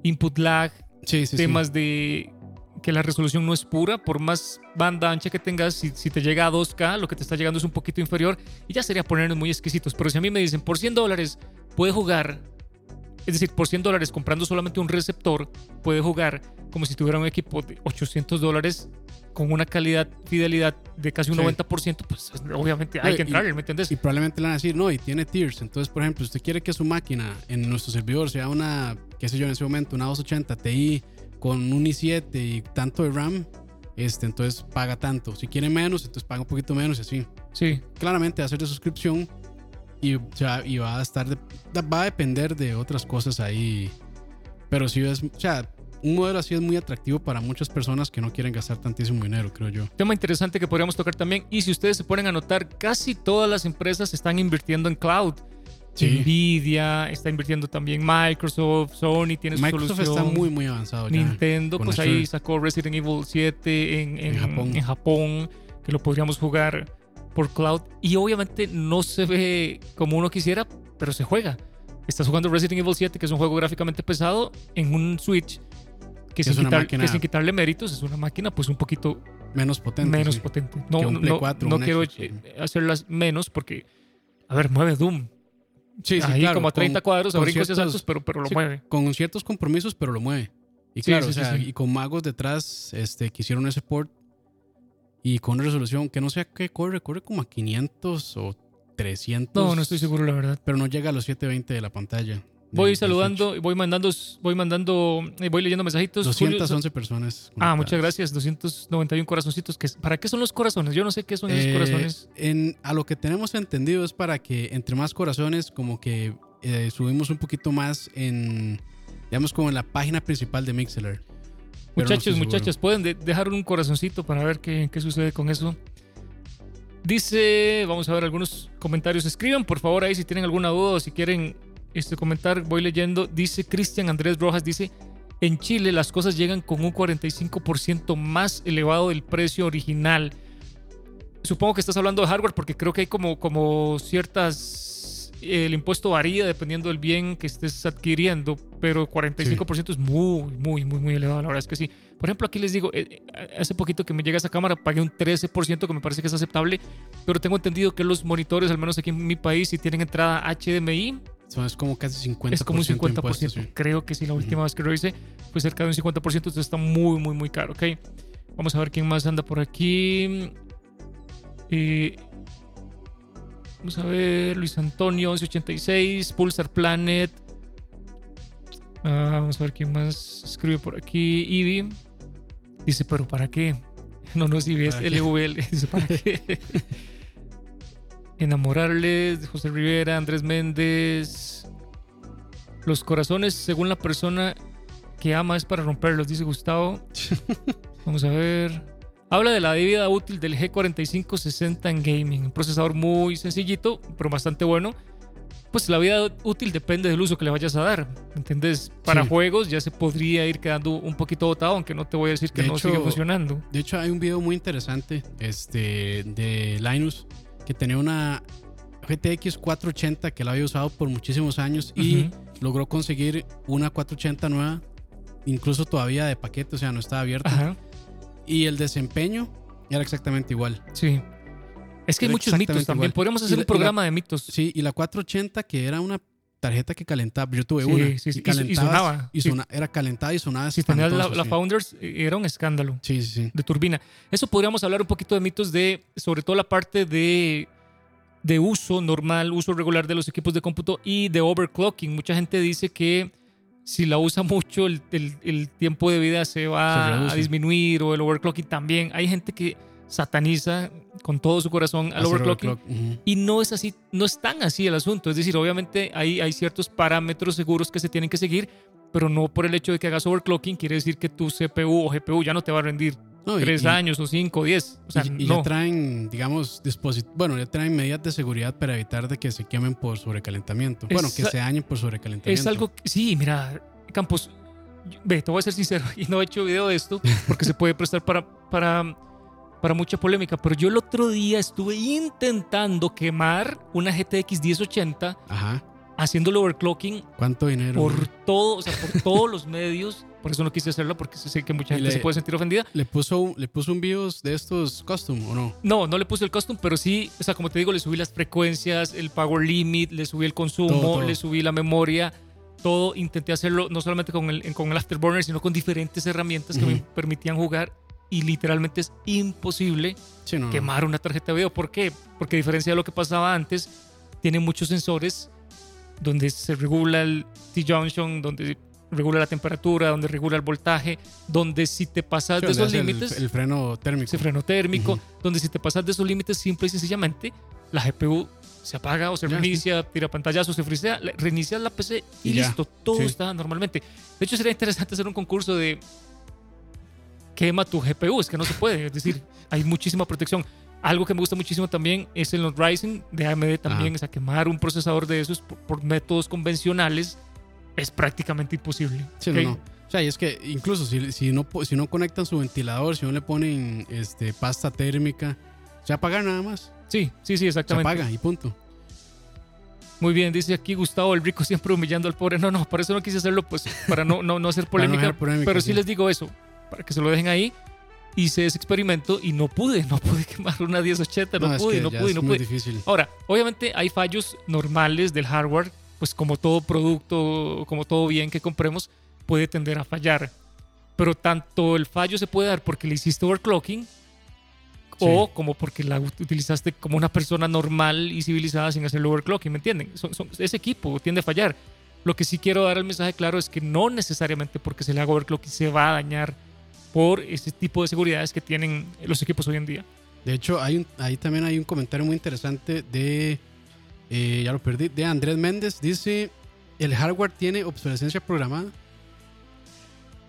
input lag, sí, sí, sí. temas de que la resolución no es pura, por más banda ancha que tengas, si, si te llega a 2K, lo que te está llegando es un poquito inferior y ya sería ponernos muy exquisitos. Pero si a mí me dicen, por 100 dólares puede jugar, es decir, por 100 dólares comprando solamente un receptor, puede jugar como si tuviera un equipo de 800 dólares con una calidad, fidelidad de casi un Sí. 90%, pues obviamente hay que y- entrar, ¿me entiendes? Y probablemente le van a decir, no, y tiene tiers. Entonces, por ejemplo, usted quiere que su máquina en nuestro servidor sea una, qué sé yo, en ese momento, una 280 Ti con un i7 y tanto de RAM, este, entonces paga tanto. Si quiere menos, entonces paga un poquito menos y así. Sí, Claramente va a ser de suscripción y, sea, y va a estar, de- va a depender de otras cosas ahí. Pero sí es, o sea, un modelo así es muy atractivo para muchas personas que no quieren gastar tantísimo dinero, creo yo. tema interesante que podríamos tocar también. Y si ustedes se ponen a notar, casi todas las empresas están invirtiendo en cloud. Sí. Nvidia está invirtiendo también Microsoft, Sony tiene su Microsoft solución. está muy, muy avanzado ya. Nintendo, pues Azure. ahí sacó Resident Evil 7 en, en- En Japón. en Japón, que lo podríamos jugar por cloud. Y obviamente no se ve como uno quisiera, pero se juega. Estás jugando Resident Evil 7, que es un juego gráficamente pesado, en un Switch que, sin, quitar- que quitarle méritos es una máquina pues un poquito Menos potente. menos sí. potente. No, Que un no, Play no- 4, no quiero hacerlas menos porque, a ver, mueve Doom. Sí, sí, Ahí claro, como a 30 con- cuadros, a brincos y saltos, pero, pero lo sí, mueve. Con ciertos compromisos, pero lo mueve. Y Sí, claro, sí, o sea, y con magos detrás este, que hicieron ese port y con una resolución que no sé a qué corre, corre como a 500 o 300. No, no estoy seguro, la verdad. Pero no llega a los 720 de la pantalla. Voy saludando, voy mandando, voy mandando, eh, voy leyendo mensajitos. Switch. Julio- 211 personas. Ah, muchas gracias. 291 corazoncitos. Que, ¿Para qué son los corazones? Yo no sé qué son esos Eh, corazones. En, a lo que tenemos entendido es para que entre más corazones, como que eh, subimos un poquito más en, digamos, como en la página principal de Mixler. Pero no Muchachos, pueden de- dejar un corazoncito para ver qué, qué sucede con eso. Dice, vamos a ver algunos comentarios. Escriban por favor ahí si tienen alguna duda o si quieren este, comentar. Voy leyendo. Dice Cristian Andrés Rojas, dice, en Chile las cosas llegan con un 45% más elevado del precio original. Supongo que estás hablando de hardware porque creo que hay como, como ciertas... El impuesto varía dependiendo del bien que estés adquiriendo, pero 45% es muy, muy, muy, muy elevado. La verdad es que sí. Por ejemplo, aquí les digo, eh, eh, hace poquito que me llega esa cámara, pagué un 13%, que me parece que es aceptable, pero tengo entendido que los monitores, al menos aquí en mi país, si tienen entrada HDMI, Es como casi 50%. es como un 50%. de impuestos, sí. Creo que sí, la última vez que lo hice fue cerca de un 50%, entonces está muy, muy, muy caro, ¿ok? Vamos a ver quién más anda por aquí. Eh, vamos a ver, Luis Antonio, 1186, Pulsar Planet. Ah, vamos a ver quién más escribe por aquí. Ivy dice, ¿pero para qué? No, no, si ves ¿Para qué? LVL. Dice, ¿para qué? Enamorarles, José Rivera, Andrés Méndez. Los corazones, según la persona que ama, es para romperlos, dice Gustavo. Vamos a ver. Habla de la vida útil del G4560 en gaming. Un procesador muy sencillito, pero bastante bueno. pues la vida útil depende del uso que le vayas a dar. ¿Entendés? Para Sí. juegos ya se podría ir quedando un poquito botado, aunque no te voy a decir que De no hecho, sigue funcionando. De hecho, hay un video muy interesante este, de Linus que tenía una GTX 480 que la había usado por muchísimos años y Ujú. logró conseguir una 480 nueva, incluso todavía de paquete, o sea, no estaba abierta. Ajá, Y el desempeño era exactamente igual. sí. Es que hay Era muchos mitos también. igual. Podríamos hacer la- un y la- programa de mitos. Sí, y la 480 que era una tarjeta que calentaba, yo tuve Sí, una. sí, sí, y sonaba, y sí. sona- era calentada y sonaba Si tenías la. Founders, eh, era un escándalo. Sí, sí, de turbina. Eso podríamos hablar un poquito de mitos de, sobre todo la parte de, de uso normal, uso regular de los equipos de cómputo y de overclocking. Mucha gente dice que si la usa mucho, el, el- el tiempo de vida se va Se a disminuir o el overclocking también. Hay gente que sataniza con todo su corazón al overclocking. overclock, ujú. Y no es así, no es tan así el asunto. Es decir, obviamente hay, hay ciertos parámetros seguros que se tienen que seguir, pero no por el hecho de que hagas overclocking quiere decir que tu CPU o GPU ya no te va a rendir No, y- tres y- años o cinco o diez. O sea, y, y no. ya traen, digamos, dispositivos, bueno, ya traen medidas de seguridad para evitar de que se quemen por sobrecalentamiento. bueno, que se dañen por sobrecalentamiento. Es algo que, sí, mira, Campos, ve, te voy a ser sincero, y no he hecho video de esto porque se puede prestar para, para, para mucha polémica, pero yo el otro día estuve intentando quemar una GTX 1080 Ajá. haciéndole overclocking ¿Cuánto dinero? por man? todo, o sea, por todos los medios. Por eso no quise hacerlo porque sé que mucha gente le- se puede sentir ofendida. ¿Le puso, ¿Le puso un BIOS de estos custom o no? No, no le puse el custom, pero sí, o sea, como te digo, le subí las frecuencias, el power limit, le subí el consumo, Todo, todo. le subí la memoria, todo. Intenté hacerlo no solamente con el, con el Afterburner, sino con diferentes herramientas que me Ujú. permitían jugar y literalmente es imposible Sí, no. no. quemar una tarjeta de video. ¿Por qué? Porque a diferencia de lo que pasaba antes, tiene muchos sensores donde se regula el T-junction, donde regula la temperatura, donde regula el voltaje, donde si te pasas Sí, de esos hace el- límites, El, freno térmico. ese freno térmico, Ujú. donde si te pasas de esos límites, simple y sencillamente, la GPU se apaga o se reinicia, tira pantallazo, se frisea, reinicias la PC y, Y listo, todo Sí. está normalmente. De hecho, sería interesante hacer un concurso de quema tu GPU, es que no se puede, es decir, hay muchísima protección. Algo que me gusta muchísimo también es en los Ryzen de AMD también, Ajá. o sea, quemar un procesador de esos por, por métodos convencionales es prácticamente imposible. Sí, ¿ok? no, no. O sea, y es que incluso si, si, no, si no conectan su ventilador, si no le ponen este, pasta térmica, se apaga nada más. Sí, sí, sí, Se exactamente. apaga y punto. Muy bien, dice aquí Gustavo el Rico siempre humillando al pobre. No, no, por eso no quise hacerlo, pues para no, no, no hacer no polémica. dejar polémica, pero sí, sí. les digo eso, para que se lo dejen ahí. Hice ese experimento y no pude, no pude quemar una 1080, no, es pude, no pude, no pude. difícil. Ahora, obviamente hay fallos normales del hardware, pues como todo producto, como todo bien que compremos, puede tender a fallar. Pero tanto el fallo se puede dar porque le hiciste overclocking o como porque la ut- utilizaste como una persona normal y civilizada sin hacerle overclocking, ¿me entienden? Son- son- ese equipo tiende a fallar. Lo que sí quiero dar el mensaje claro es que no necesariamente porque se le haga overclocking se va a dañar por ese tipo de seguridades que tienen los equipos hoy en día. De hecho, hay un, ahí también hay un comentario muy interesante de, eh, ya lo perdí, de Andrés Méndez. Dice, ¿el hardware tiene obsolescencia programada?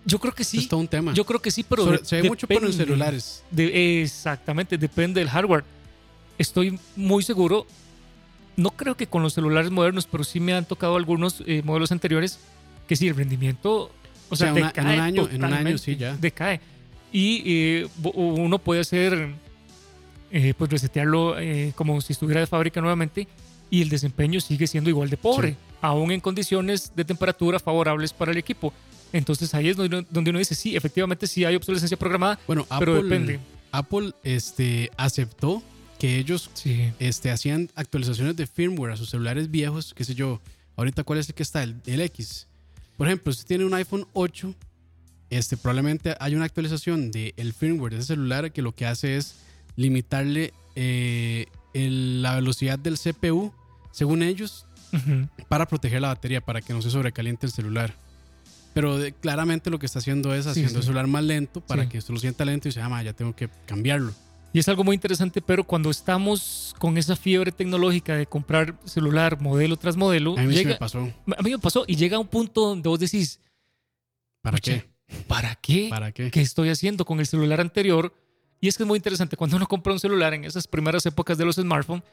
Yo creo que sí. Es todo un tema. Yo creo que sí, pero Sobre- de- se ve mucho por los celulares. De- exactamente, depende del hardware. Estoy muy seguro, no creo que con los celulares modernos, pero sí me han tocado algunos eh, modelos anteriores que sí, el rendimiento, o sea, sea, una- en un año- en un año sí, ya. Decae. Y eh, uno puede hacer, eh, pues resetearlo eh, como si estuviera de fábrica nuevamente y el desempeño sigue siendo igual de pobre, Sí. aún en condiciones de temperatura favorables para el equipo. Entonces ahí es donde uno, donde uno dice, sí, efectivamente sí hay obsolescencia programada, Bueno, pero Apple, depende. Apple este, aceptó que ellos Sí. este, hacían actualizaciones de firmware a sus celulares viejos, qué sé yo. Ahorita, ¿cuál es el que está? El, el X. Por ejemplo, si tiene un iPhone 8, este, probablemente hay una actualización del firmware de ese celular que lo que hace es limitarle eh, el- la velocidad del CPU, según ellos, para proteger la batería, para que no se sobrecaliente el celular. Pero de- claramente lo que está haciendo es haciendo sí. el celular más lento para Sí. que esto lo sienta lento y se llama, ya tengo que cambiarlo. Y es algo muy interesante, pero cuando estamos con esa fiebre tecnológica de comprar celular modelo tras modelo, A mí sí llega, me pasó. a mí me pasó y llega un punto donde vos decís, ¿Para qué? ¿para qué? ¿Para qué? ¿Qué estoy haciendo con el celular anterior? Y es que es muy interesante, cuando uno compra un celular en esas primeras épocas de los smartphones,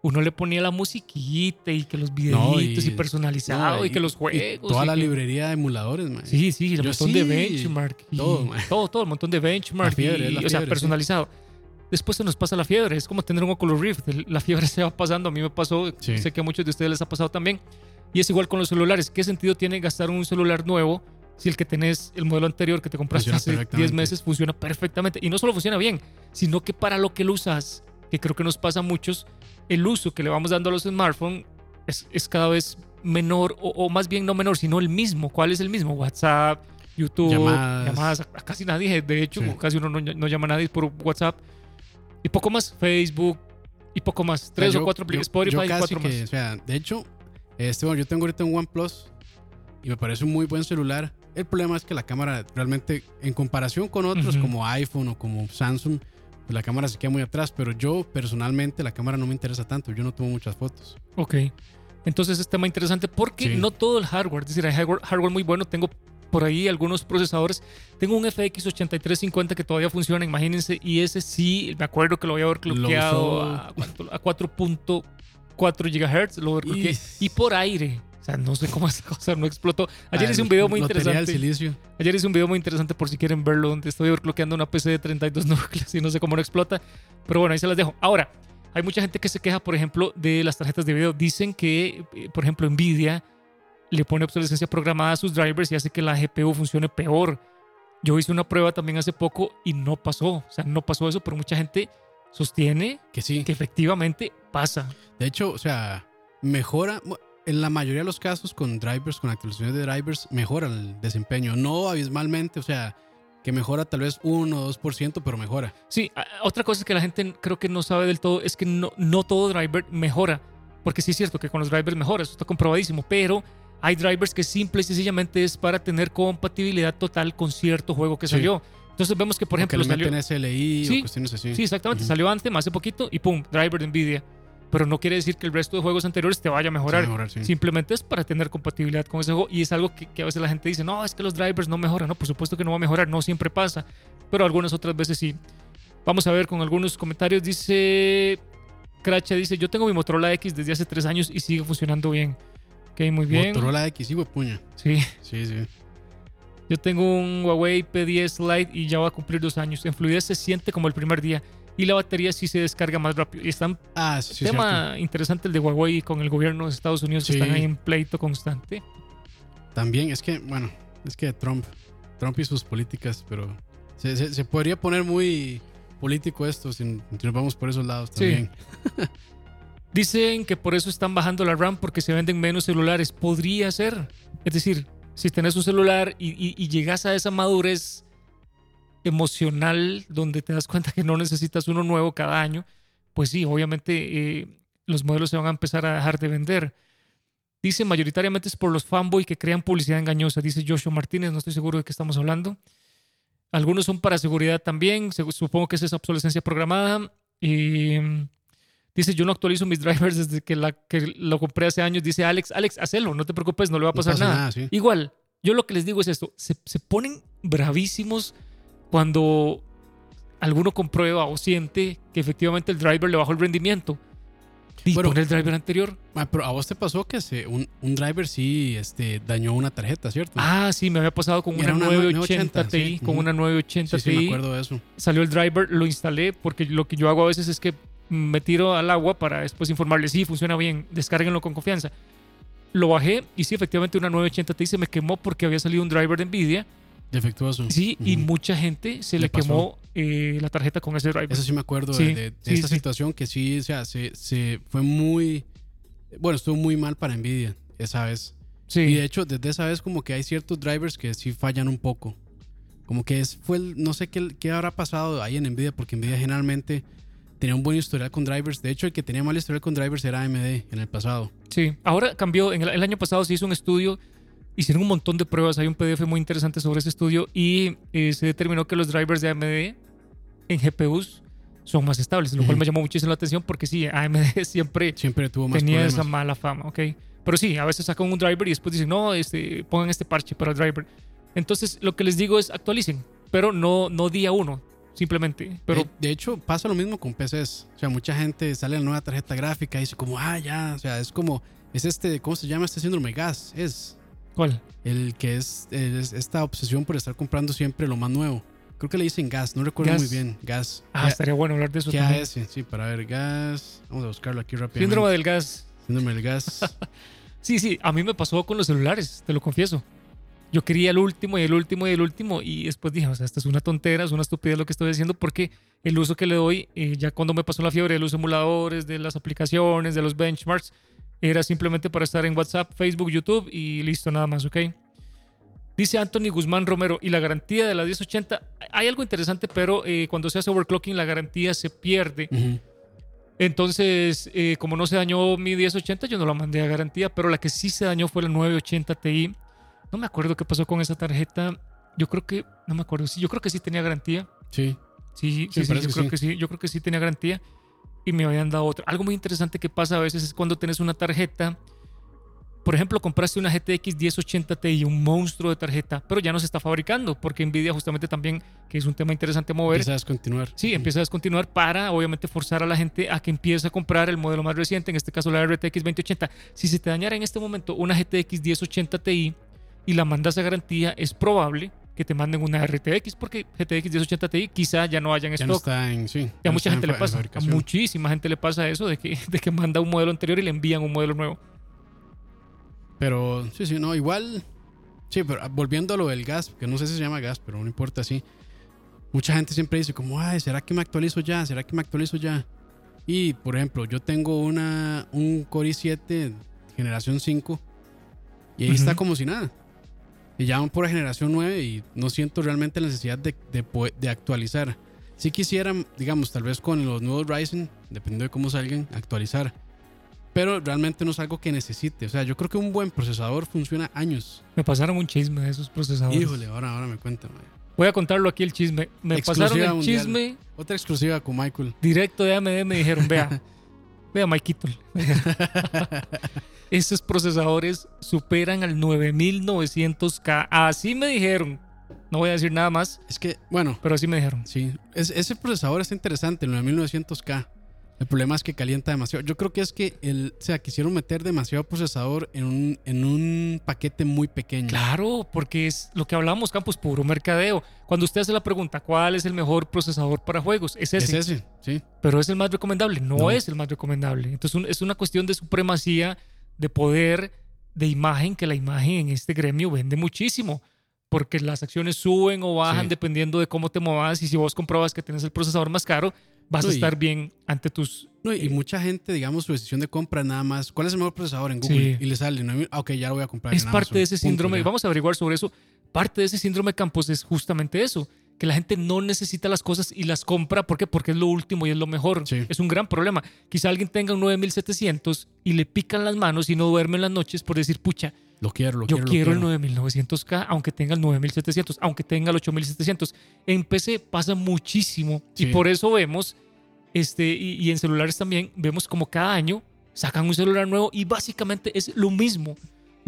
uno le ponía la musiquita y que los videitos y, y- personalizado no, y, que los y juegos. toda y la que- librería de emuladores, man. Sí, sí, el montón sí, de benchmark. y todo, man. todo, todo, el montón de benchmark. La fiebre, y- la o sea, fiebre, sí. Después se nos pasa la fiebre. Es como tener un Oculus Rift. La fiebre se va pasando. A mí me pasó. Sí. Sé que a muchos de ustedes les ha pasado también. Y es igual con los celulares. ¿Qué sentido tiene gastar un celular nuevo si el que tenés, el modelo anterior que te compraste Funciona hace 10 perfectamente. meses, funciona perfectamente? Y no solo funciona bien, sino que para lo que lo usas, que creo que nos pasa a muchos, el uso que le vamos dando a los smartphones es, es cada vez menor, o, o más bien no menor, sino el mismo. ¿Cuál es el mismo? WhatsApp, YouTube, Llamadas. llamadas. A casi nadie, de hecho, Sí. casi uno no, no llama a nadie por WhatsApp. Y poco más, Facebook, y poco más. Tres sea, o yo- cuatro, Spotify yo y cuatro que, más. O sea, de hecho, este, bueno, yo tengo ahorita un OnePlus y me parece un muy buen celular. El problema es que la cámara realmente, en comparación con otros como iPhone o como Samsung, pues la cámara se queda muy atrás. Pero yo personalmente la cámara no me interesa tanto. Yo no tomo muchas fotos. Ok. Entonces es tema interesante porque Sí. no todo el hardware, es decir, hay hardware, hardware muy bueno. Tengo por ahí algunos procesadores. Tengo un FX 8350 que todavía funciona, imagínense. Y ese sí, me acuerdo que lo voy a haber Lo cloqueado usó. a, a 4.4 GHz. Lo. Y- Y por aire. O sea, no sé cómo esa cosa no explotó. Ayer Ah, hice un video muy interesante. silicio. Ayer hice un video muy interesante por si quieren verlo, donde estoy overclockeando una PC de 32 núcleos y no sé cómo no explota. Pero bueno, ahí se las dejo. Ahora, hay mucha gente que se queja, por ejemplo, de las tarjetas de video. Dicen que, eh, por ejemplo, Nvidia le pone obsolescencia programada a sus drivers y hace que la GPU funcione peor. Yo hice una prueba también hace poco y no pasó. O sea, no pasó eso, pero mucha gente sostiene Que sí. que efectivamente pasa. De hecho, o sea, mejora, en la mayoría de los casos con drivers, con actualizaciones de drivers, mejora el desempeño. No abismalmente, o sea, que mejora tal vez 1 o 2%, pero mejora. Sí, otra cosa que la gente creo que no sabe del todo es que no, no todo driver mejora. Porque sí es cierto que con los drivers mejora, eso está comprobadísimo, pero hay drivers que simple y sencillamente es para tener compatibilidad total con cierto juego que Sí. salió. Entonces vemos que, por O ejemplo, que salió, meten SLI Sí, o cuestiones así. sí, exactamente, Ujú. salió Anthem hace poquito y pum, driver de Nvidia. Pero no quiere decir que el resto de juegos anteriores te vaya a mejorar. Mejorar, sí. Simplemente es para tener compatibilidad con ese juego. Y es algo que, que a veces la gente dice, no, es que los drivers no mejoran. No, por supuesto que no va a mejorar, no siempre pasa. Pero algunas otras veces sí. Vamos a ver con algunos comentarios. Dice, Cracha dice, yo tengo mi Motorola X desde hace tres años y sigue funcionando bien. Ok, muy bien. Motorola X, sí, puña. Sí, Sí, sí. yo tengo un Huawei P10 Lite y ya va a cumplir dos años. En fluidez se siente como el primer día. Y la batería sí se descarga más rápido. Y están Ah, sí, tema interesante el de Huawei con el gobierno de Estados Unidos que Sí. están ahí en pleito constante. cierto. También, es que, bueno, es que Trump, Trump y sus políticas, pero se, se- se podría poner muy político esto si, nos vamos por esos lados Sí. Dicen que por eso están bajando la RAM porque se venden menos celulares. Podría ser. Es decir, si tenés un celular y, llegas a esa madurez emocional donde te das cuenta que no necesitas uno nuevo cada año, pues sí, obviamente eh, los modelos se van a empezar a dejar de vender. Dice mayoritariamente es por los fanboy que crean publicidad engañosa, dice Joshua Martínez, no estoy seguro de qué estamos hablando. Algunos son para seguridad también, supongo que es esa obsolescencia programada. Mm, dice, yo no actualizo mis drivers desde que, la, que lo compré hace años. Dice Alex, Alex, hacelo, no te preocupes, no le va a No pasar pasa nada. nada, sí. Igual, yo lo que les digo es esto, se, se ponen bravísimos cuando alguno comprueba o siente que efectivamente el driver le bajó el rendimiento. Y Bueno, el driver anterior. Ah, pero a vos te pasó que se, un, un driver sí este, dañó una tarjeta, ¿cierto? Ah, sí, me había pasado con una una 980 980, Ti, sí. con Ujú. una 980 sí, sí, me acuerdo de eso. salió el driver, lo instalé porque lo que yo hago a veces es que me tiro al agua para después informarle, sí, funciona bien, descárguenlo con confianza. Lo bajé y sí, efectivamente una 980 Ti se me quemó porque había salido un driver de Nvidia. Defectuoso. Sí, y Ujú. mucha gente se Le le, quemó eh, la tarjeta con ese driver. Eso sí me acuerdo Sí, de, de- de sí, esta sí. situación que sí, o sea, se, se fue muy... Bueno, estuvo muy mal para Nvidia esa vez. sí, Y de hecho, desde esa vez como que hay ciertos drivers que sí fallan un poco. Como que es, fue el, no sé qué, qué habrá pasado ahí en Nvidia, porque Nvidia generalmente tenía un buen historial con drivers. De hecho, el que tenía mal historial con drivers era AMD en el pasado. sí. Ahora cambió, en el, el año pasado se hizo un estudio, hicieron un montón de pruebas, hay un PDF muy interesante sobre ese estudio y eh, se determinó que los drivers de AMD en GPUs son más estables, lo cual me llamó muchísimo la atención porque sí, AMD siempre Siempre tuvo más tenía problemas. esa mala fama, ¿ok? Pero sí, a veces sacan un driver y después dicen, no, este, pongan este parche para el driver. Entonces, lo que les digo es actualicen, pero no, no día uno. Simplemente. Pero de, de hecho, pasa lo mismo con PCs. O sea, mucha gente sale la nueva tarjeta gráfica y dice como, ah, ya, o sea, es como, es este, ¿cómo se llama este síndrome gas? Es ¿cuál? el que es, es esta obsesión por estar comprando siempre lo más nuevo. Creo que le dicen gas, no recuerdo Gas. muy bien. Gas. Ah, estaría bueno hablar de eso ¿Qué también. AS? Sí, para ver, gas. Vamos a buscarlo aquí rápidamente. Síndrome del gas. Síndrome del gas. Sí, sí, a mí me pasó con los celulares, te lo confieso. Yo quería el último y el último y el último y después dije, o sea, esta es una tontera, es una estupidez lo que estoy haciendo porque el uso que le doy, eh, ya cuando me pasó la fiebre de los emuladores, de las aplicaciones, de los benchmarks, era simplemente para estar en WhatsApp, Facebook, YouTube y listo, nada más, ¿ok? Dice Anthony Guzmán Romero, y la garantía de la 1080, hay algo interesante, pero eh, cuando se hace overclocking la garantía se pierde. Entonces, eh, como no se dañó mi 1080, yo no la mandé a garantía, pero la que sí se dañó fue la 980 Ti. No me acuerdo qué pasó con esa tarjeta. Yo creo que, no me acuerdo, sí, yo creo que sí tenía garantía. Sí. Sí, Sí, sí, sí, yo creo que sí, yo creo que sí tenía garantía y me habían dado otra. Algo muy interesante que pasa a veces es cuando tienes una tarjeta, por ejemplo, compraste una GTX 1080 Ti, un monstruo de tarjeta, pero ya no se está fabricando porque Nvidia justamente también, que es un tema interesante mover, Empieza a descontinuar. Sí, empieza a descontinuar para obviamente forzar a la gente a que empiece a comprar el modelo más reciente, en este caso la RTX 2080. Si se te dañara en este momento una GTX 1080 Ti y la mandas a garantía, es probable que te manden una RTX porque GTX 1080 Ti quizá ya no haya en Ya no stock. está en. Sí. ya no mucha gente le pasa, a muchísima gente le pasa eso de que, de que manda un modelo anterior y le envían un modelo nuevo. Pero sí, sí, no, igual. Sí, pero ah, volviendo a lo del gas, que no sé si se llama gas, pero no importa, sí. Mucha gente siempre dice como, ay, ¿será que me actualizo ya? ¿Será que me actualizo ya? Y, por ejemplo, yo tengo una, un Core i7 generación 5 y ahí está como si nada. Y ya van por generación 9 y no siento realmente la necesidad de, de, de actualizar. Si quisiera, digamos, tal vez con los nuevos Ryzen, dependiendo de cómo salgan, actualizar. Pero realmente no es algo que necesite. O sea, yo creo que un buen procesador funciona años. Me pasaron un chisme de esos procesadores. Híjole, ahora, ahora me cuenta. mae. Voy a contarlo aquí el chisme. Me Exclusiva pasaron el mundial. chisme Otra exclusiva con Michael. directo de AMD me dijeron, vea, vea Maikito. Esos procesadores superan al 9900K. Así me dijeron. No voy a decir nada más, Es que, bueno, pero así me dijeron. sí. es- ese procesador está interesante, el 9900K. El problema es que calienta demasiado. Yo creo que es que el, o sea, quisieron meter demasiado procesador en un, en un paquete muy pequeño. Claro, porque es lo que hablamos, Campus, puro mercadeo. Cuando usted hace la pregunta, ¿cuál es el mejor procesador para juegos? Es Es ese. ese, sí. Pero es el más recomendable. No, No. es el más recomendable. Entonces un- es una cuestión de supremacía, de poder, de imagen, que la imagen en este gremio vende muchísimo. Porque las acciones suben o bajan Sí. dependiendo de cómo te muevas. Y si vos comprobas que tienes el procesador más caro, vas No, a y- estar bien ante tus... No, y mucha gente, digamos, su decisión de compra nada más. ¿Cuál es el mejor procesador en Google? Sí. Y le sale, no, ok, ya lo voy a comprar. Es en parte Amazon. de ese Punto, síndrome. Vamos a averiguar sobre eso. Parte de ese síndrome Campos es justamente eso. Que la gente no necesita las cosas y las compra. ¿Por qué? Porque es lo último y es lo mejor. Sí. Es un gran problema. Quizá alguien tenga un 9700 y le pican las manos y no duerme en las noches por decir, pucha, Lo quiero, lo yo quiero. lo quiero el 9900K, aunque tenga el 9700, aunque tenga el 8700. En PC pasa muchísimo y por eso vemos, este, y, y en celulares también, vemos como cada año sacan un celular nuevo y básicamente es lo mismo.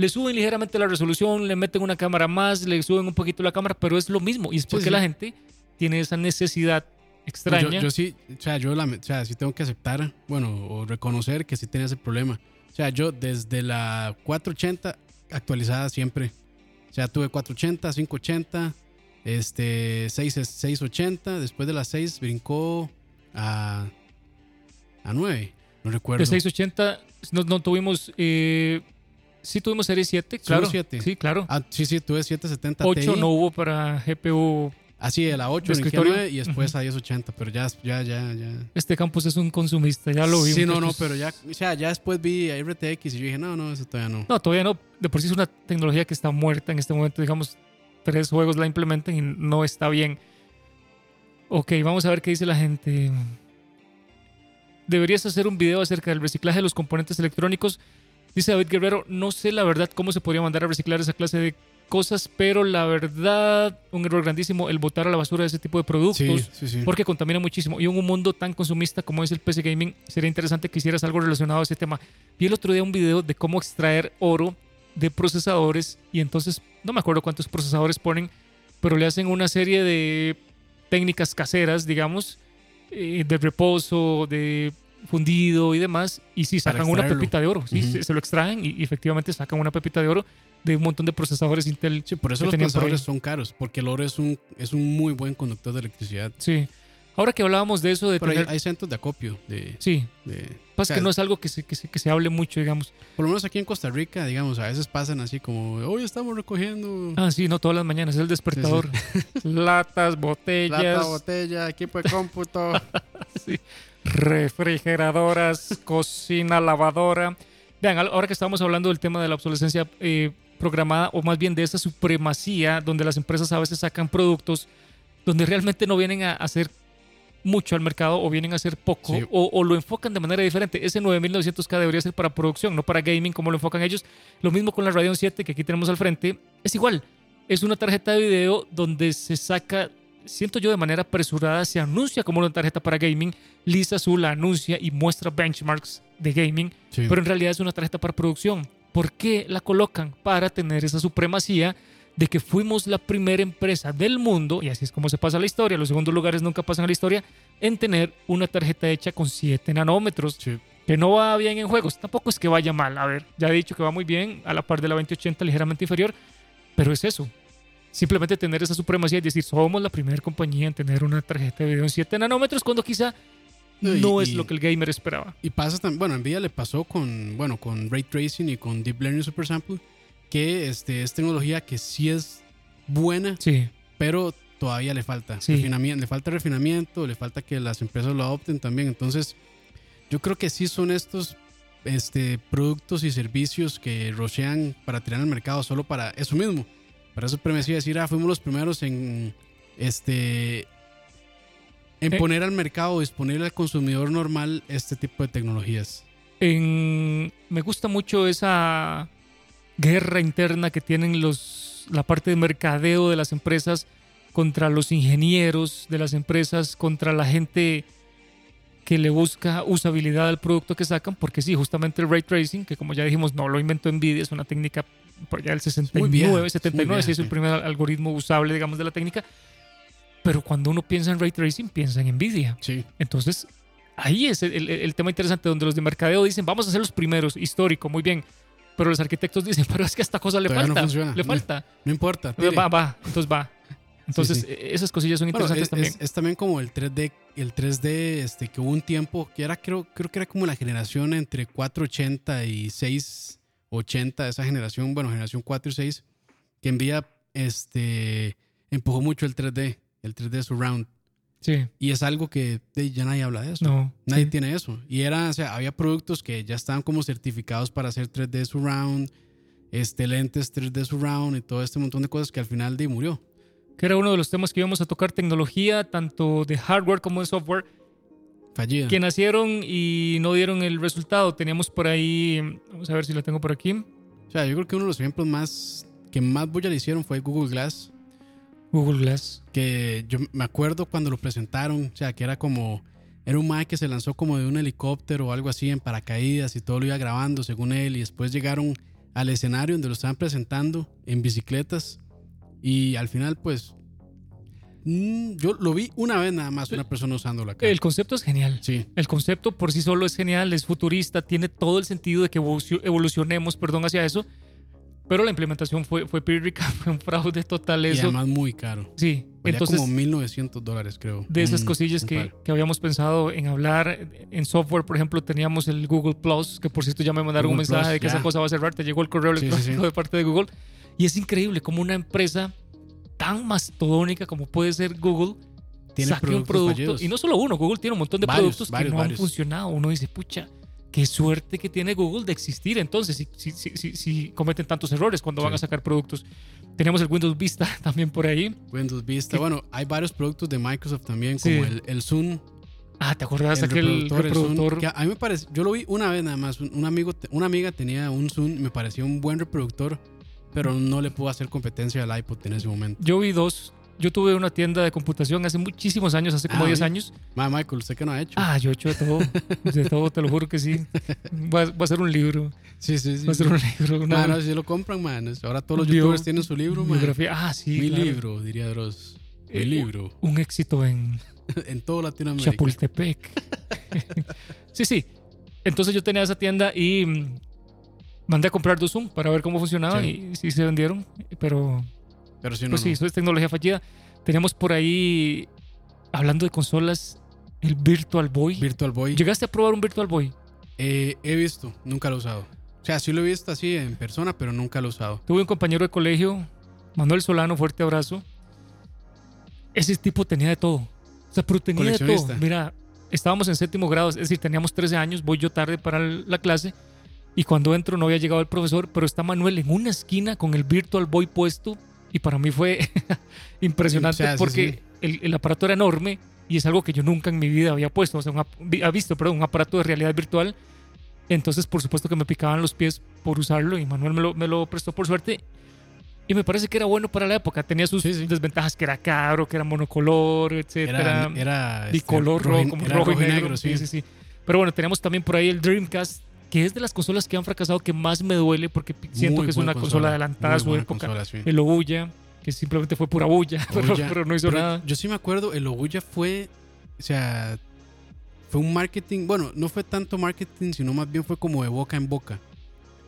Le suben ligeramente la resolución, le meten una cámara más, le suben un poquito la cámara, pero es lo mismo. Y es porque sí. la gente tiene esa necesidad extraña. Yo, yo sí, o sea, yo la, o sea, sí tengo que aceptar, bueno, o reconocer que sí tenía ese problema. O sea, yo desde la 480 actualizada siempre. O sea, tuve 480, 580, este, 6, 680. Después de las 6 brincó a, a 9. No recuerdo. de 680 no, no tuvimos... Eh, sí tuvimos serie 7, claro. siete. Sí, claro. Ah, sí, sí, tuve 770 8 Ti. no hubo para GPU. Así, de la 8 de brinqué a escritorio. 9 y después a 1080. Pero ya, ya, ya, ya. Este campus es un consumista, ya lo vimos. Sí, no, no, pero ya, o sea, ya después vi a RTX y yo dije, no, no, eso todavía no. No, todavía no. De por sí es una tecnología que está muerta en este momento. Digamos, tres juegos la implementan y no está bien. Ok, vamos a ver qué dice la gente. Deberías hacer un video acerca del reciclaje de los componentes electrónicos. Dice David Guerrero, no sé la verdad cómo se podría mandar a reciclar esa clase de cosas, pero la verdad, un error grandísimo el botar a la basura ese tipo de productos. Sí, sí, sí. porque contamina muchísimo. Y en un mundo tan consumista como es el PC Gaming, sería interesante que hicieras algo relacionado a ese tema. Vi el otro día un video de cómo extraer oro de procesadores y entonces no me acuerdo cuántos procesadores ponen, pero le hacen una serie de técnicas caseras, digamos, eh, de reposo, de fundido y demás, y sí, sacan una pepita de oro, sí, Ujú. se, se lo extraen y, y efectivamente sacan una pepita de oro de un montón de procesadores Intel. Sí, por eso los procesadores son caros, porque el oro es un, es un muy buen conductor de electricidad. Sí. Ahora que hablábamos de eso, de Pero hay, tener... hay centros de acopio. De, Sí, de- pasa o sea, que no es algo que se, que, se, que se hable mucho, digamos. Por lo menos aquí en Costa Rica, digamos, a veces pasan así como, hoy estamos recogiendo Ah, sí, no todas las mañanas, es el despertador. Latas, botellas, lata, botella, equipo de cómputo. refrigeradoras, cocina, lavadora. Vean, ahora que estamos hablando del tema de la obsolescencia eh, programada, o más bien de esa supremacía, donde las empresas a veces sacan productos donde realmente no vienen a hacer mucho al mercado o vienen a hacer poco Sí. o, o lo enfocan de manera diferente. Ese 9900K debería ser para producción, no para gaming como lo enfocan ellos. Lo mismo con la Radeon 7 que aquí tenemos al frente. Es igual, es una tarjeta de video donde se saca, siento yo de manera apresurada, se anuncia como una tarjeta para gaming. Lisa Azul la anuncia y muestra benchmarks de gaming, Sí. pero en realidad es una tarjeta para producción. ¿Por qué la colocan? Para tener esa supremacía de que fuimos la primera empresa del mundo, y así es como se pasa la historia, los segundos lugares nunca pasan a la historia, en tener una tarjeta hecha con 7 nanómetros, Sí. que no va bien en juegos, tampoco es que vaya mal, a ver, ya he dicho que va muy bien, a la par de la 2080 ligeramente inferior, pero es eso, simplemente tener esa supremacía y decir, somos la primera compañía en tener una tarjeta de video en 7 nanómetros, cuando quizá No, y- es lo que el gamer esperaba. Y pasa también, bueno, Nvidia le pasó con, bueno, con Ray Tracing y con Deep Learning Super Sample, que este, es tecnología que sí es buena, Sí, pero todavía le falta Sí. refinamiento, le falta refinamiento, le falta que las empresas lo adopten también. Entonces, yo creo que sí son estos este, productos y servicios que rochean para tirar al mercado solo para eso mismo. Para eso premeció decir, ah, fuimos los primeros en este en Eh. poner al mercado, disponible al consumidor normal este tipo de tecnologías. En- me gusta mucho esa guerra interna que tienen los, la parte de mercadeo de las empresas contra los ingenieros de las empresas, contra la gente que le busca usabilidad al producto que sacan, porque sí, justamente el ray tracing, que como ya dijimos, no lo inventó Nvidia, es una técnica por allá del 69, vieja, es muy 79, vieja, sí es el primer algoritmo usable, digamos, de la técnica. Pero cuando uno piensa en ray tracing, piensa en Nvidia. Sí. Entonces, ahí es el, el- tema interesante donde los de mercadeo dicen, vamos a ser los primeros, histórico, muy bien. Pero los arquitectos dicen, pero es que a esta cosa le Todavía no falta. funciona. Le No. falta. No importa. tire. Va, va, entonces va. Entonces, sí. eh, esas cosillas son Bueno, interesantes es, también. es- es también como el 3D, el 3D este, que hubo un tiempo que era, creo, creo que era como la generación entre 480 y 680, esa generación, bueno, generación 4 y 6, que Nvidia este, empujó mucho el 3D, el 3D Surround. sí, Y es algo que ya nadie habla de eso. no. Nadie sí. tiene eso. Y era, o sea, había productos que ya estaban como certificados para hacer 3D Surround, este, lentes 3D Surround y todo este montón de cosas que al final de murió. Que era uno de los temas que íbamos a tocar, tecnología, tanto de hardware como de software, Fallida. que nacieron y no dieron el resultado. Teníamos por ahí, vamos a ver si lo tengo por aquí, O sea, yo creo que uno de los ejemplos más que más bulla le hicieron fue Google Glass, Google Glass. que yo me acuerdo cuando lo presentaron, o sea, que era como era un Mac que se lanzó como de un helicóptero o algo así en paracaídas y todo lo iba grabando según él y después llegaron al escenario donde lo estaban presentando en bicicletas y al final pues mm, yo lo vi una vez nada más una persona usándolo acá. El concepto es genial. Sí, El concepto por sí solo es genial, es futurista, tiene todo el sentido de que evolucio- evolucionemos, perdón, hacia eso. Pero la implementación fue, fue pírrica, fue un fraude total y eso. además muy caro. sí, Valía entonces como 1900 dólares creo. de esas un- cosillas un que, que habíamos pensado en hablar en software, por ejemplo, teníamos el Google Plus, que por cierto ya me mandaron un Google mensaje Plus, de que ya. esa cosa va a cerrar, te llegó el correo Sí, sí, electrónico sí. de parte de Google. Y es increíble como una empresa tan mastodónica como puede ser Google Tiene saque un producto. fallidos. Y no solo uno, Google tiene un montón de Varios, productos varios, que no varios. han funcionado. Uno dice, pucha, qué suerte que tiene Google de existir entonces, si, si, si, si- si cometen tantos errores cuando van a sacar productos. Tenemos el Windows Vista también por ahí. Windows Vista. Bueno, hay varios productos de Microsoft también, Sí. como el, el Zoom. Ah, ¿te acordás el aquel reproductor, Zoom, reproductor? que a mí me parece, yo lo vi una vez nada más. Un, amigo, una amiga tenía un Zoom, me parecía un buen reproductor, pero no le pudo hacer competencia al iPod en ese momento. Yo vi dos. Yo tuve una tienda de computación hace muchísimos años, hace como Ah, 10 bien. años. Ma, Michael, ¿usted qué no ha hecho? Ah, yo he hecho de todo. De todo, te lo juro que sí. Voy a, hacer un libro. sí, sí, sí. Voy a hacer un libro. Una Ma, no, si lo compran, man. Ahora todos los bio- youtubers tienen su libro, man. biografía. Ah, sí. Mi claro. libro, diría Dross. eh, El libro. un éxito en en todo Latinoamérica. Chapultepec. sí, sí. Entonces yo tenía esa tienda y mm, mandé a comprar dos Zoom para ver cómo funcionaban Sí. y sí se vendieron, pero Pero si no, pues sí, no. eso es tecnología fallida. Teníamos por ahí, hablando de consolas, el Virtual Boy. Virtual Boy. ¿Llegaste a probar un Virtual Boy? Eh, he visto, nunca lo he usado. O sea, sí lo he visto así en persona, pero nunca lo he usado. Tuve un compañero de colegio, Manuel Solano, fuerte abrazo. Ese tipo tenía de todo. O sea, pero tenía de todo. Mira, estábamos en séptimo grado, es decir, teníamos 13 años, voy yo tarde para la clase y cuando entro no había llegado el profesor, pero está Manuel en una esquina con el Virtual Boy puesto y para mí fue impresionante O sea, sí, porque sí. El, el aparato era enorme y es algo que yo nunca en mi vida había puesto, o sea, un ap- vi- ha visto, perdón, un aparato de realidad virtual. Entonces, por supuesto que me picaban los pies por usarlo y Manuel me lo, me lo prestó por suerte. Y me parece que era bueno para la época. Tenía sus Sí, sí. desventajas, que era caro, que era monocolor, etcétera. Era, era este, bicolor, rojo, como era rojo y negro. sí. sí, sí. Pero bueno, teníamos también por ahí el Dreamcast, que es de las consolas que han fracasado que más me duele porque siento Muy que es una consola, adelantada a su época. consola, sí. El Ouya, que simplemente fue pura bulla, pero, no hizo pero nada. Yo sí me acuerdo, el Ouya fue, o sea, fue un marketing, bueno, no fue tanto marketing, sino más bien fue como de boca en boca,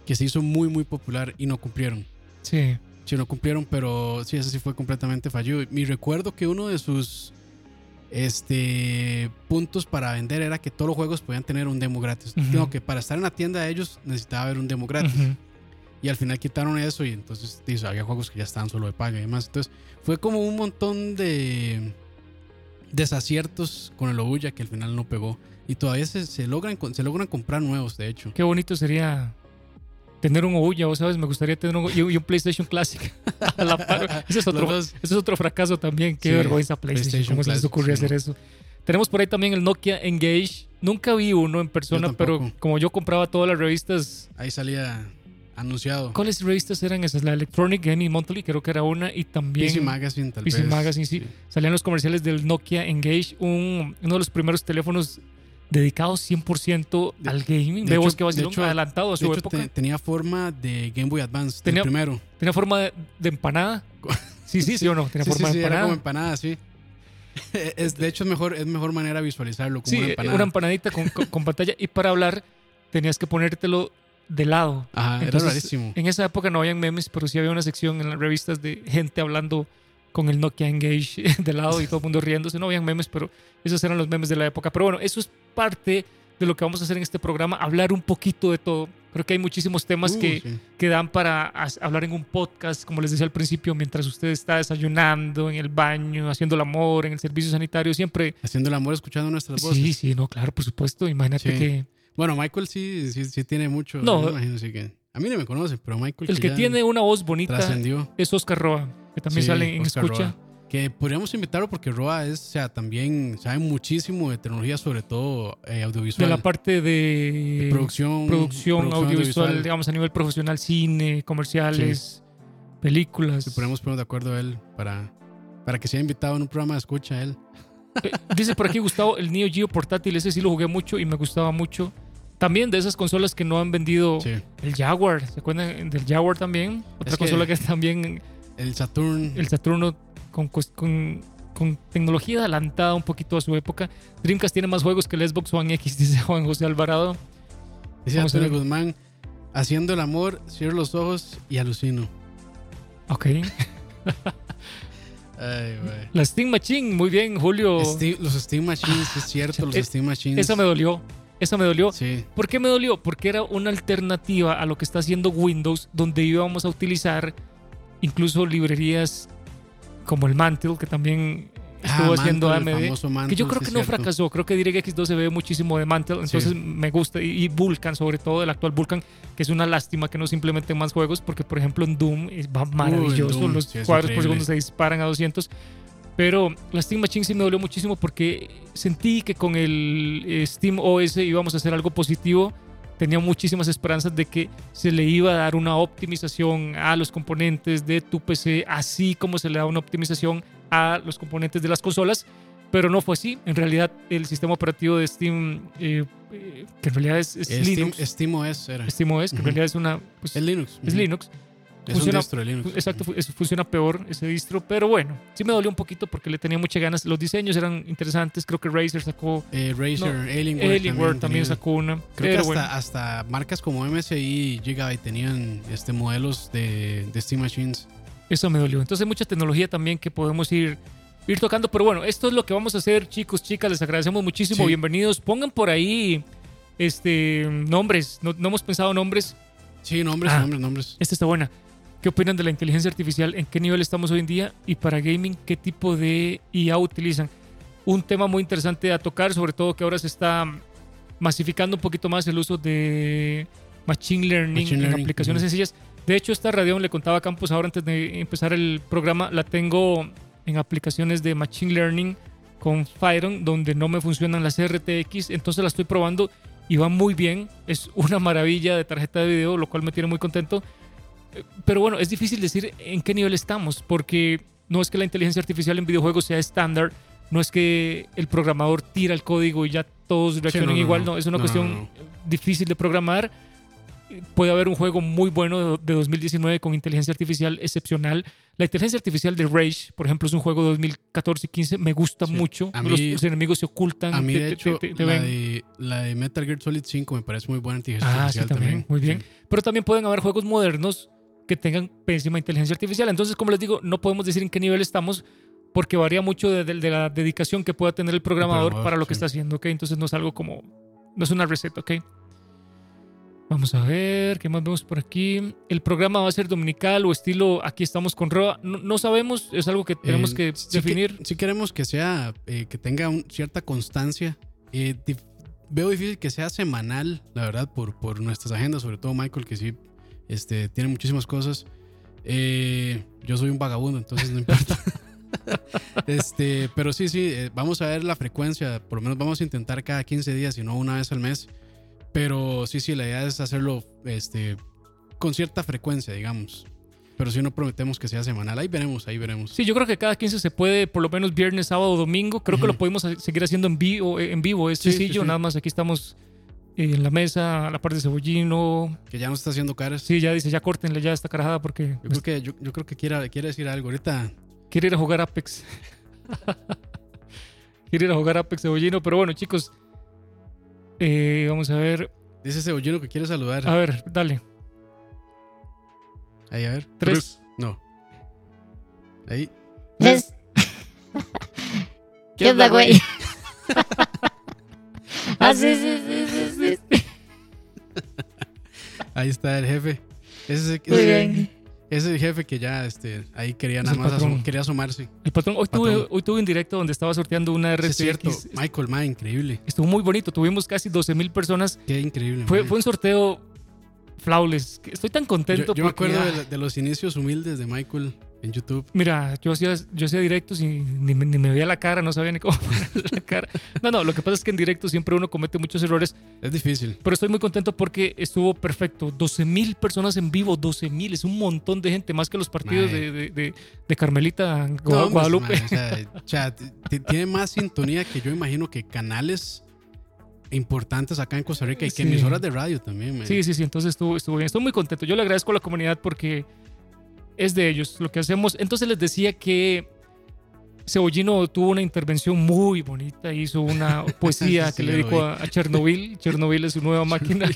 que se hizo muy, muy popular y no cumplieron. Sí. Sí, no cumplieron, pero sí, eso sí fue completamente fallido. Mi recuerdo que uno de sus este, puntos para vender era que todos los juegos podían tener un demo gratis. Ujú. No, que para estar en la tienda de ellos necesitaba haber un demo gratis. Y al final quitaron eso y entonces dice, había juegos que ya estaban solo de paga y demás. Entonces fue como un montón de desaciertos con el Ouya que al final no pegó. Y todavía se, se logran, se logran comprar nuevos, de hecho. Qué bonito sería tener un Ouya, sabes, me gustaría tener un, y un- PlayStation Classic a la par. Ese es otro, ese es otro fracaso también. Qué Sí, vergüenza PlayStation. PlayStation ¿Cómo se les ocurrió sí, hacer eso? Tenemos por ahí también el Nokia Engage. Nunca vi uno en persona, pero como yo compraba todas las revistas, Ahí salía anunciado. ¿cuáles revistas eran esas? La Electronic Gaming Monthly, creo que era una, y también PC Magazine, tal PC vez. Magazine, sí. salían los comerciales del Nokia Engage, un- uno de los primeros teléfonos dedicados 100% De- al gaming. de Vemos hecho- que de hecho- adelantado a De su hecho, época. te- tenía forma de Game Boy Advance, Tenía- primero. Tenía forma de, de empanada. Sí, sí, sí o no. Tenía Sí, forma sí, sí, de era empanada. como empanada, sí. Es, de hecho, es mejor, es mejor manera de visualizarlo, como sí, una una, empanada. empanadita con, con- con pantalla. Y para hablar tenías que ponértelo de lado. Ajá, Entonces, era rarísimo. En esa época no habían memes, pero sí había una sección en las revistas de gente hablando con el Nokia Engage de lado y todo el mundo riéndose. No habían memes, pero esos eran los memes de la época. Pero bueno, eso es parte de lo que vamos a hacer en este programa, hablar un poquito de todo. Creo que hay muchísimos temas Uh, que, sí. que dan para hablar en un podcast, como les decía al principio, mientras usted está desayunando, en el baño, haciendo el amor, en el servicio sanitario, siempre... Haciendo el amor, escuchando nuestras voces. Sí, sí, no, claro, por supuesto. Imagínate Sí. que Bueno, Michael sí, sí, sí tiene mucho. No. imagino, sí que. A mí no me conoce, pero Michael. el que ya tiene una voz bonita es Oscar Roa, que también Sí, sale en Oscar Escucha. Roa. Que podríamos invitarlo porque Roa es, o sea, también sabe muchísimo de tecnología, sobre todo eh, audiovisual. De la parte de, de producción, producción audiovisual, digamos, a nivel profesional, cine, comerciales, películas. Si podemos poner de acuerdo a él para, para que sea invitado en un programa de escucha a él. Eh, Dice por aquí Gustavo, el Neo Geo portátil, ese sí lo jugué mucho y me gustaba mucho. También de esas consolas que no han vendido Sí. el Jaguar, ¿se acuerdan del Jaguar también? Otra Es que- consola que también El Saturn. el Saturno con, cos- con, con tecnología adelantada un poquito a su época. Dreamcast tiene más juegos que el Xbox One X, dice Juan José Alvarado. dice Antonio. Guzmán. Haciendo el amor, cierro los ojos y alucino. Ok. Ay, güey. La Steam Machine, muy bien, Julio. Steam- los Steam Machines, es cierto, los eh, Steam Machines. Esa me dolió. Esa me dolió. Sí. ¿Por qué me dolió? Porque era una alternativa a lo que está haciendo Windows, donde íbamos a utilizar incluso librerías como el Mantle, que también estuvo Ah, haciendo Mantle, el AMD. famoso Que Mantle, yo creo que no cierto. fracasó. Creo que DirectX 2 se ve muchísimo de Mantle. Entonces Sí. me gusta. Y, Vulkan, sobre todo, el actual Vulkan, que es una lástima que no se implementen más juegos, porque por ejemplo en Doom va maravilloso. Doom, Los sí, cuadros por segundo se disparan a 200. Pero la Steam Machine sí me dolió muchísimo porque sentí que con el eh, Steam OS íbamos a hacer algo positivo. Tenía muchísimas esperanzas de que se le iba a dar una optimización a los componentes de tu PC, así como se le da una optimización a los componentes de las consolas. Pero no fue así. En realidad, el sistema operativo de Steam, eh, eh, que en realidad es, es Steam, Linux, Steam OS era. SteamOS, que en realidad es una pues, Es Linux. es. Linux, Es Funciona- un distro de Linux. Exacto, eso funciona peor ese distro, pero bueno, sí me dolió un poquito porque le tenía muchas ganas. Los diseños eran interesantes, creo que Razer sacó, Eh, Razer, No, Alienware, Alienware también tenía. sacó una, Creo pero que hasta, bueno, hasta marcas como MSI y Gigabyte tenían este, modelos de, de Steam Machines. eso me dolió. Entonces hay mucha tecnología también que podemos ir, ir tocando, pero bueno, esto es lo que vamos a hacer, chicos, chicas, les agradecemos muchísimo, Sí. bienvenidos. Pongan por ahí este nombres, no, no hemos pensado nombres, Sí, nombres, Ah. nombres, nombres. esta está buena. ¿Qué opinan de la inteligencia artificial? ¿En qué nivel estamos hoy en día? Y para gaming, ¿qué tipo de IA utilizan? Un tema muy interesante a tocar, sobre todo que ahora se está masificando un poquito más el uso de machine learning Machine en learning, aplicaciones ujú. sencillas. De hecho, esta Radeon le contaba a Campos ahora antes de empezar el programa, la tengo en aplicaciones de machine learning con Fyron, donde no me funcionan las RTX, entonces la estoy probando y va muy bien. Es una maravilla de tarjeta de video, lo cual me tiene muy contento. Pero bueno, es difícil decir en qué nivel estamos, porque no es que la inteligencia artificial en videojuegos sea estándar, no es que el programador tira el código y ya todos reaccionen no, no, igual, no. es una No, cuestión difícil de programar. Puede haber un juego muy bueno de, de 2019 con inteligencia artificial excepcional. La inteligencia artificial de Rage, por ejemplo, es un juego de 2014 y 15, me gusta Sí. mucho. A los, mí- los enemigos se ocultan. A mí, te- de te- hecho, te- te la, ven. de, la de Metal Gear Solid 5 me parece muy buena inteligencia Ah, sí, artificial también. Muy bien. Sí. Pero también pueden haber juegos modernos que tengan pésima inteligencia artificial. Entonces, como les digo, no podemos decir en qué nivel estamos porque varía mucho de, de- de la dedicación que pueda tener el programador, programador, para lo que sí. está haciendo, ¿ok? Entonces no es algo como... No es una receta, ¿ok? Vamos a ver, ¿qué más vemos por aquí? ¿El programa va a ser dominical o estilo aquí estamos con Roa? No, no sabemos, es algo que tenemos Eh, que sí definir. si queremos que sea, eh, que tenga un- cierta constancia. Eh, dif- veo difícil que sea semanal, la verdad, por, por nuestras agendas, sobre todo Michael, que sí este, tiene muchísimas cosas. Eh, yo soy un vagabundo, entonces no importa. este, pero sí, sí, eh, vamos a ver la frecuencia, por lo menos vamos a intentar cada 15 días, y no una vez al mes. Pero sí, sí, la idea es hacerlo este, con cierta frecuencia, digamos. Pero si no prometemos que sea semanal, ahí veremos, ahí veremos. Sí, yo creo que cada 15 se puede, por lo menos viernes, sábado, domingo. Creo que lo podemos seguir haciendo en vivo. eh, En vivo. Es Sí, sí, sencillo, sí. nada más aquí estamos en la mesa, a la parte de cebollino. Que ya no está haciendo caras. Sí, ya dice, ya córtenle ya esta carajada porque Yo creo que, yo, yo creo que quiere, quiere decir algo. Ahorita, quiere ir a jugar Apex. quiere ir a jugar Apex cebollino. Pero bueno, chicos, eh, vamos a ver. dice Cebollino que quiere saludar. A ver, dale. Ahí, a ver. Tres. No. Ahí. Les- ¿Qué onda, güey? Ah, sí, sí, sí, sí, sí. Ahí está el jefe. Ese es, el- Muy ese- bien. ese es el jefe que ya este, ahí quería nada más quería asomarse. El patrón, hoy tuve, hoy tuve un directo donde estaba sorteando una Sí, es cierto. RTX. Michael, ma, increíble. Estuvo muy bonito. Tuvimos casi 12 mil personas. Qué increíble. Fue, un sorteo flawless. Estoy tan contento. yo, yo me acuerdo ah, de, de los inicios humildes de Michael en YouTube. Mira, yo hacía, yo hacía directos y ni, me- ni me veía la cara, no sabía ni cómo poner la cara. No, no, lo que pasa es que en directo siempre uno comete muchos errores, Es difícil. pero estoy muy contento porque estuvo perfecto. 12 mil personas en vivo, 12 mil, es un montón de gente, más que los partidos de, de- de- de Carmelita No, Gua- Guadalupe. o sea, o tiene más sintonía que yo imagino que canales importantes acá en Costa Rica y que Sí. emisoras de radio también. ma. Sí, sí, sí, entonces estuvo, estuvo bien. Estoy muy contento. Yo le agradezco a la comunidad porque es de ellos lo que hacemos. Entonces les decía que Cebollino tuvo una intervención muy bonita, hizo una poesía Sí, que le dedicó a, a Chernobyl. Chernobyl es su nueva máquina.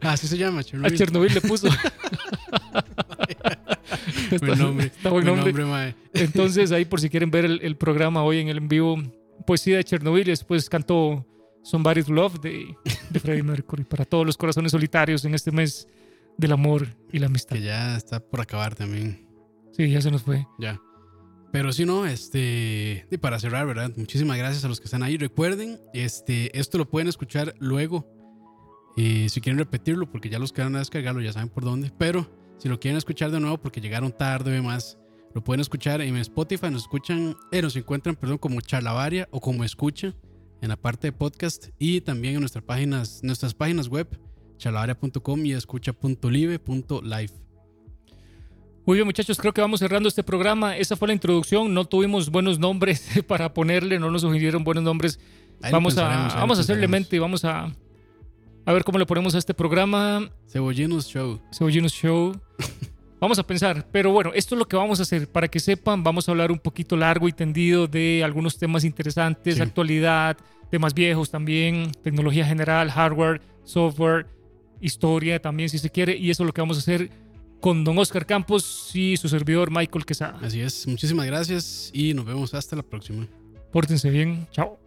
Ah, Así se llama, a Chernobyl. Chernobyl le puso. Buen nombre. Está buen Buen nombre. Entonces ahí por si quieren ver el, el programa hoy en el en vivo, poesía de Chernobyl, y después cantó Somebody's Love de, de Freddie Mercury para todos los corazones solitarios en este mes del amor y la amistad. Que ya está por acabar también. Sí, ya se nos fue. Ya. Pero si no, este. Y para cerrar, ¿verdad? Muchísimas gracias a los que están ahí. Recuerden, este, esto lo pueden escuchar luego. eh, si quieren repetirlo, porque ya los que van a descargarlo ya saben por dónde. Pero si lo quieren escuchar de nuevo, porque llegaron tarde o demás, lo pueden escuchar en Spotify. Nos escuchan, eh, nos encuentran, perdón, como Charlavaria o como Escucha en la parte de podcast y también en nuestras páginas, nuestras páginas web, charlavaria.com y escucha.live.live. Muy bien, muchachos, creo que vamos cerrando este programa. Esa fue la introducción. No tuvimos buenos nombres para ponerle, no nos sugirieron buenos nombres. Ahí Vamos a, vamos a hacerle mente y vamos a, a ver cómo le ponemos a este programa. Cebollinos Show. Cebollinos Show. Vamos a pensar, pero bueno, esto es lo que vamos a hacer. Para que sepan, vamos a hablar un poquito largo y tendido de algunos temas interesantes, Sí. actualidad, temas viejos también, tecnología general, hardware, software, historia también si se quiere. Y eso es lo que vamos a hacer con don Oscar Campos y su servidor Michael Quesada. Así es. Muchísimas gracias y nos vemos hasta la próxima. Pórtense bien, chao.